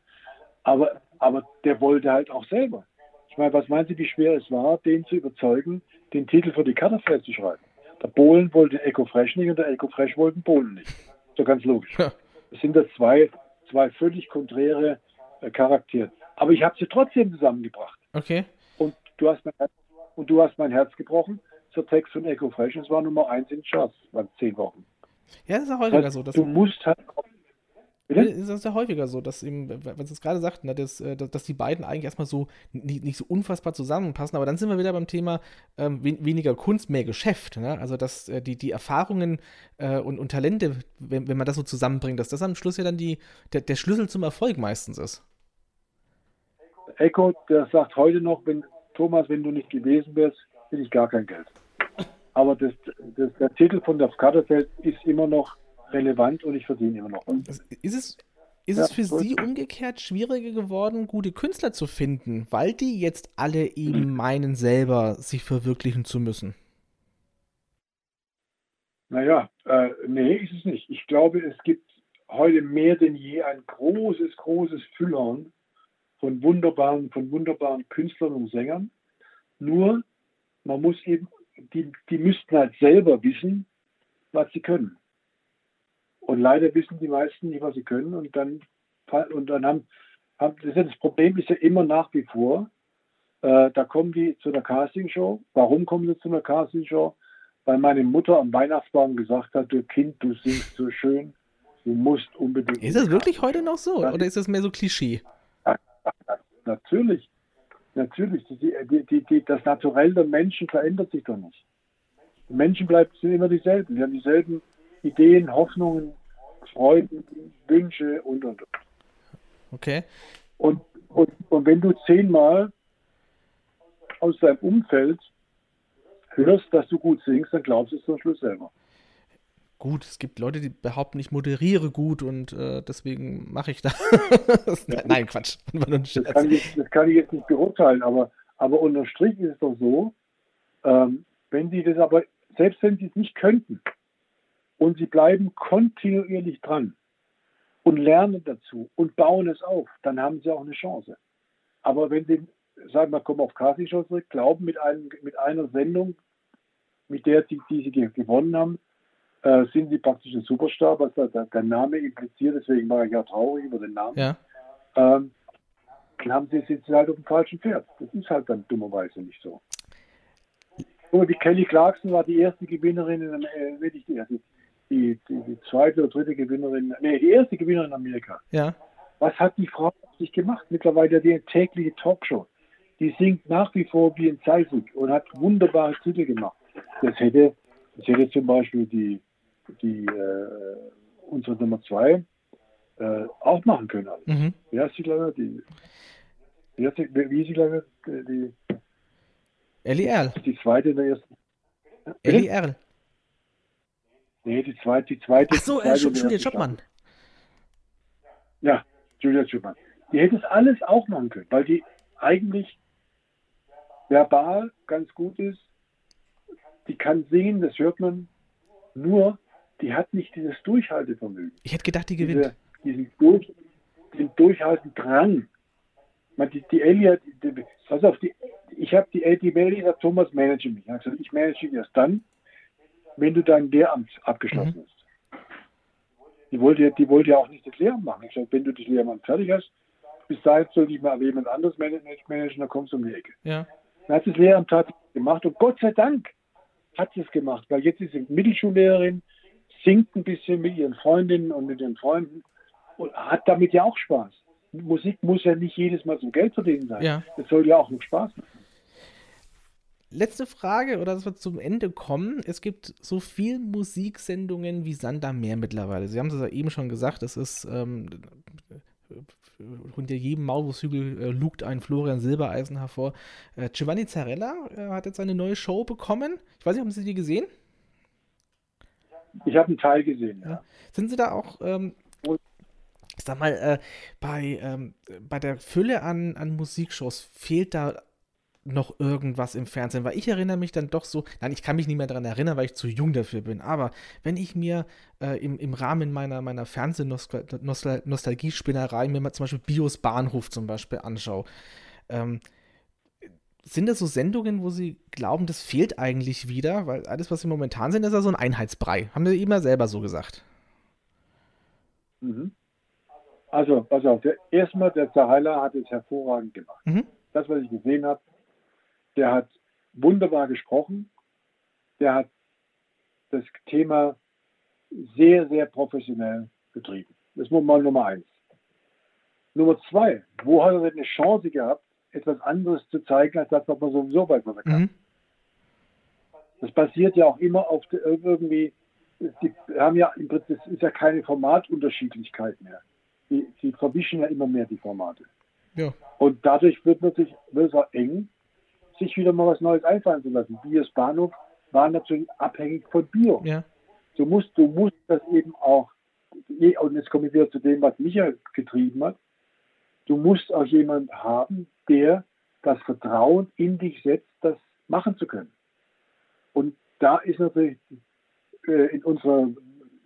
Aber, aber der wollte halt auch selber. Ich meine, was meinen Sie, wie schwer es war, den zu überzeugen, den Titel für die Cutterfeld zu schreiben? Der Bohlen wollte Echo Fresh nicht und der Echo Fresh wollte Bohlen nicht. So ganz logisch. Ja. Das sind das zwei, zwei völlig konträre äh, Charaktere. Aber ich habe sie trotzdem zusammengebracht. Okay. Und du hast mein Herz, und du hast mein Herz gebrochen zur Text von Echo Fresh. Es war Nummer eins in Charts, waren zehn Wochen. Ja, das ist ja häufiger so. du musst halt. Bitte? Das ist ja häufiger so, dass eben, was Sie es gerade sagten, ne, dass, äh, dass, die beiden eigentlich erstmal so nicht, nicht, so unfassbar zusammenpassen, aber dann sind wir wieder beim Thema ähm, weniger Kunst, mehr Geschäft. Ne? Also dass äh, die, die Erfahrungen äh, und, und Talente, wenn, wenn man das so zusammenbringt, dass das am Schluss ja dann die, der, der Schlüssel zum Erfolg meistens ist. Echo, der sagt heute noch, wenn Thomas, wenn du nicht gewesen wärst, hätte ich gar kein Geld. Aber das, das, der Titel von der Kaderfeld ist immer noch relevant und ich verdiene immer noch was. Ist es, ist ja, es für Sie umgekehrt schwieriger geworden, gute Künstler zu finden, weil die jetzt alle eben meinen, selber sich verwirklichen zu müssen? Naja, äh, nee, ist es nicht. Ich glaube, es gibt heute mehr denn je ein großes, großes Füllhorn von wunderbaren, von wunderbaren Künstlern und Sängern. Nur, man muss eben die, die müssten halt selber wissen, was sie können. Und leider wissen die meisten nicht, was sie können. Und dann, und dann haben, haben das, das Problem ist ja immer nach wie vor, äh, da kommen die zu einer Castingshow. Warum kommen sie zu einer Castingshow? Weil meine Mutter am Weihnachtsbaum gesagt hat, du Kind, du singst so schön, du musst unbedingt. Ist das wirklich heute noch so? Oder ist das mehr so Klischee? Natürlich. Natürlich, die, die, die, das Naturell der Menschen verändert sich doch nicht. Die Menschen bleiben, sind immer dieselben. Wir haben dieselben Ideen, Hoffnungen, Freuden, Wünsche und und und. Okay. Und, und, und wenn du zehnmal aus deinem Umfeld hörst, dass du gut singst, dann glaubst du es zum Schluss selber gut. Es gibt Leute, die behaupten, ich moderiere gut und äh, deswegen mache ich das. Nein, Quatsch. Das kann, ich, das kann, ich, jetzt nicht beurteilen, aber, Aber unterm Strich ist es doch so, ähm, wenn sie das aber, selbst wenn sie es nicht könnten, und sie bleiben kontinuierlich dran und lernen dazu und bauen es auf, dann haben sie auch eine Chance. Aber wenn sie, sagen wir, kommen auf Casting-Show zurück, glauben mit, einem, mit einer Sendung, mit der sie, die sie gewonnen haben, äh, sind sie praktisch ein Superstar, was der, der, Name impliziert, deswegen war ich ja traurig über den Namen. Ja. Ähm, dann haben sie, sitzen halt auf dem falschen Pferd. Das ist halt dann dummerweise nicht so. Und die Kelly Clarkson war die erste Gewinnerin, in, äh, nicht die erste, die, die, die, zweite oder dritte Gewinnerin, nee, die erste Gewinnerin in Amerika. Ja. Was hat die Frau sich gemacht? Mittlerweile die tägliche Talkshow. Die singt nach wie vor wie ein Zeisig und hat wunderbare Titel gemacht. Das hätte, das hätte zum Beispiel die, die äh, unsere Nummer zwei äh, auch machen können. Also. Mhm. Wie heißt sie lange? Die, wie, heißt sie, wie sie lange? Die, Ellie Erl. Die zweite in der ersten. Ellie Erl. Nee, die zweite, die zweite. Ach so, äh, Julia Schoppmann. Ja, Julia Schoppmann. Die hätte es alles auch machen können, weil die eigentlich verbal ganz gut ist. Die kann singen, das hört man. Nur, die hat nicht dieses Durchhaltevermögen. Ich hätte gedacht, die gewinnt. Diese, diesen, durch, den Durchhalten Drang. Man, die, die Ellie die, pass auf, die, ich habe die, die Ellie sagt, Thomas, manage mich. Ich gesagt, ich manage dich erst dann, wenn du dein Lehramt abgeschlossen mhm. hast. Die wollte, die wollte ja auch nicht das Lehramt machen. Ich gesagt, wenn du das Lehramt fertig hast, bis dahin soll ich mal jemand anderes managen, dann kommst du um die Ecke. Ja. Dann hat das Lehramt tatsächlich gemacht und Gott sei Dank hat sie es gemacht, weil jetzt ist sie Mittelschullehrerin, singt ein bisschen mit ihren Freundinnen und mit ihren Freunden und hat damit ja auch Spaß. Musik muss ja nicht jedes Mal zum Geld verdienen sein. Ja. Es soll ja auch noch Spaß machen letzte Frage, oder dass wir zum Ende kommen. Es gibt so viel Musiksendungen wie Sand am Meer mittlerweile. Sie haben es ja eben schon gesagt, es ist ähm, unter jedem Maulwurfshügel äh, lugt ein Florian Silbereisen hervor. Äh, Giovanni Zarella äh, hat jetzt eine neue Show bekommen. Ich weiß nicht, haben Sie die gesehen? Ich habe einen Teil gesehen, ja. Sind Sie da auch, ähm, ich sag mal, äh, bei, ähm, bei der Fülle an, an Musikshows fehlt da noch irgendwas im Fernsehen, weil ich erinnere mich dann doch so, nein, ich kann mich nicht mehr daran erinnern, weil ich zu jung dafür bin, aber wenn ich mir äh, im, im Rahmen meiner, meiner Fernsehnostalgiespinnerei mir mal zum Beispiel Bios Bahnhof zum Beispiel anschaue, ähm, sind das so Sendungen, wo Sie glauben, das fehlt eigentlich wieder? Weil alles, was Sie momentan sind, ist ja so ein Einheitsbrei. Haben Sie immer selber so gesagt. Mhm. Also, pass auf, erstmal, der Zaheiler hat es hervorragend gemacht. Mhm. Das, was ich gesehen habe, der hat wunderbar gesprochen, der hat das Thema sehr, sehr professionell betrieben. Das ist mal Nummer eins. Nummer zwei, wo hat er denn eine Chance gehabt, etwas anderes zu zeigen, als das, was man sowieso man kann? Mhm. Das basiert ja auch immer auf irgendwie, die haben ja im Prinzip, ist ja keine Formatunterschiedlichkeit mehr. Die, die verwischen ja immer mehr die Formate. Ja. Und dadurch wird natürlich wird es auch eng sich wieder mal was Neues einfallen zu lassen. Bios Bahnhof war natürlich abhängig von Bio. Ja. Du musst, du musst das eben auch, und jetzt komme ich wieder zu dem, was mich getrieben hat, du musst auch jemanden haben, der das Vertrauen in dich setzt, das machen zu können. Und da ist natürlich äh, in unserer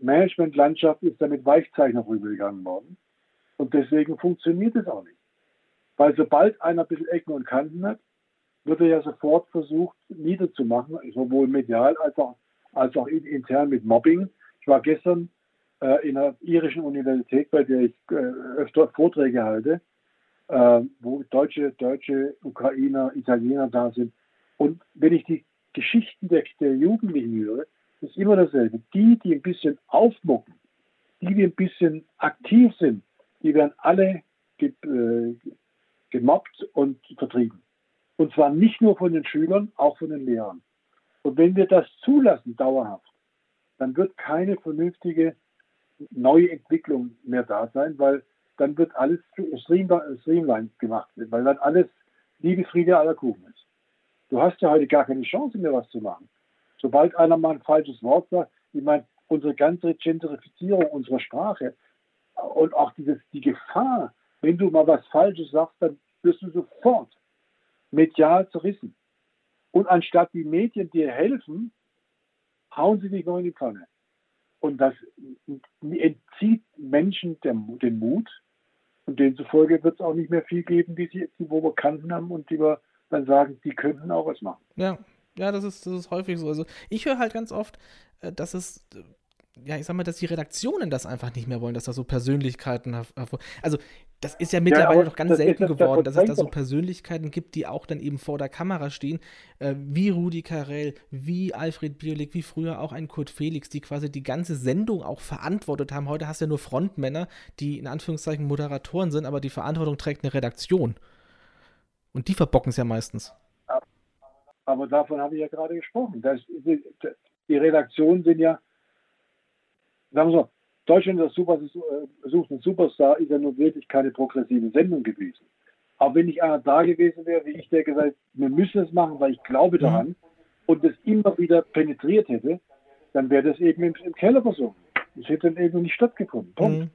Managementlandschaft ist damit Weichzeichner rübergegangen worden. Und deswegen funktioniert es auch nicht. Weil sobald einer ein bisschen Ecken und Kanten hat, wird er ja sofort versucht niederzumachen, sowohl medial als auch, als auch intern mit Mobbing. Ich war gestern äh, in einer irischen Universität, bei der ich äh, öfter Vorträge halte, äh, wo Deutsche, Deutsche, Ukrainer, Italiener da sind. Und wenn ich die Geschichten der, der Jugendlichen höre, ist immer dasselbe. Die, die ein bisschen aufmucken, die, die ein bisschen aktiv sind, die werden alle ge äh, gemobbt und vertrieben. Und zwar nicht nur von den Schülern, auch von den Lehrern. Und wenn wir das zulassen, dauerhaft, dann wird keine vernünftige neue Entwicklung mehr da sein, weil dann wird alles streamline gemacht, weil dann alles Liebe, Friede, aller Kuchen ist. Du hast ja heute gar keine Chance mehr, was zu machen. Sobald einer mal ein falsches Wort sagt, ich meine, unsere ganze Gentrifizierung unserer Sprache und auch dieses, die Gefahr, wenn du mal was Falsches sagst, dann wirst du sofort medial zerrissen. Und anstatt die Medien dir helfen, hauen sie dich noch in die Pfanne. Und das entzieht Menschen den Mut. Und demzufolge wird es auch nicht mehr viel geben, die, sie, die wir kannten haben und die wir dann sagen, die könnten auch was machen. Ja, ja, das ist, das ist häufig so. Also ich höre halt ganz oft, äh, dass es ja, ich sag mal, dass die Redaktionen das einfach nicht mehr wollen, dass da so Persönlichkeiten. Also, das ist ja mittlerweile ja, doch ganz selten geworden, dass es da so Persönlichkeiten gibt, die auch dann eben vor der Kamera stehen, äh, wie Rudi Carell, wie Alfred Bierlik, wie früher auch ein Kurt Felix, die quasi die ganze Sendung auch verantwortet haben. Heute hast du ja nur Frontmänner, die in Anführungszeichen Moderatoren sind, aber die Verantwortung trägt eine Redaktion. Und die verbocken es ja meistens. Aber davon habe ich ja gerade gesprochen. Das, die Redaktionen sind ja sagen wir so, Deutschland das Super, sucht einen Superstar, ist ja nun wirklich keine progressive Sendung gewesen. Aber wenn nicht einer da gewesen wäre, wie ich, der gesagt wir müssen es machen, weil ich glaube mhm. daran, mhm. und es immer wieder penetriert hätte, dann wäre das eben im, im Keller versunken. Das hätte dann eben nicht stattgefunden. Punkt. Mhm.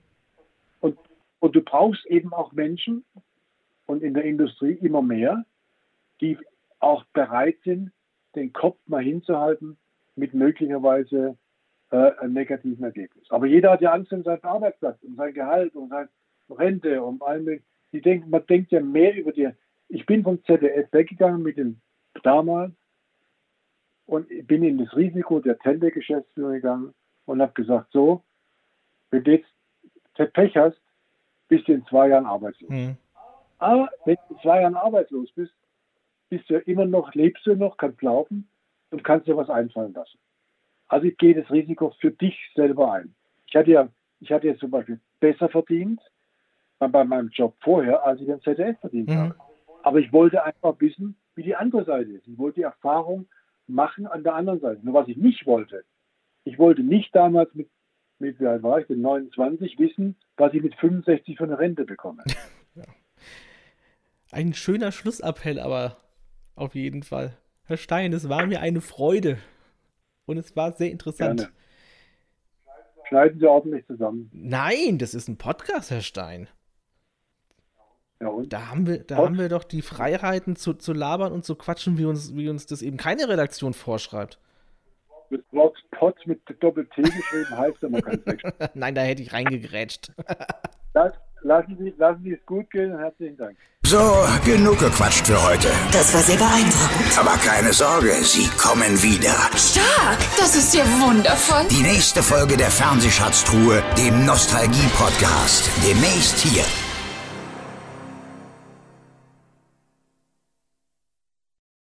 Und, und du brauchst eben auch Menschen und in der Industrie immer mehr, die auch bereit sind, den Kopf mal hinzuhalten mit möglicherweise äh, ein negativen Ergebnis. Aber jeder hat ja Angst um seinen Arbeitsplatz, um sein Gehalt, um seine Rente, um allem. Die denken, man denkt ja mehr über die. Ich bin vom ZDF weggegangen mit dem damals und bin in das Risiko der Tender-Geschäftsführung gegangen und habe gesagt, so, wenn du jetzt Pech hast, bist du in zwei Jahren arbeitslos. Mhm. Aber wenn du in zwei Jahren arbeitslos bist, bist du ja immer noch, lebst du noch, kannst laufen und kannst dir was einfallen lassen. Also ich gehe das Risiko für dich selber ein. Ich hatte ja, ich hatte ja zum Beispiel besser verdient bei meinem Job vorher, als ich den ZDF verdient mhm. habe. Aber ich wollte einfach wissen, wie die andere Seite ist. Ich wollte die Erfahrung machen an der anderen Seite. Nur was ich nicht wollte, ich wollte nicht damals mit, mit wie alt war ich, mit 29, wissen, was ich mit 65 für eine Rente bekomme. ja. Ein schöner Schlussappell, aber auf jeden Fall. Herr Stein, es war mir eine Freude und es war sehr interessant. Gerne. Schneiden Sie ordentlich zusammen. Nein, das ist ein Podcast, Herr Stein. Ja, und? Da haben wir, da haben wir doch die Freiheiten zu, zu labern und zu quatschen, wie uns, wie uns das eben keine Redaktion vorschreibt. Das Wort Pot mit Doppel-T geschrieben heißt aber ganz. Nein, da hätte ich reingegrätscht. das, lassen, Sie, lassen Sie es gut gehen und herzlichen Dank. So, genug gequatscht für heute. Das war sehr beeindruckend. Aber keine Sorge, Sie kommen wieder. Stark, das ist ja wundervoll. Die nächste Folge der Fernsehschatztruhe, dem Nostalgie-Podcast. Demnächst hier.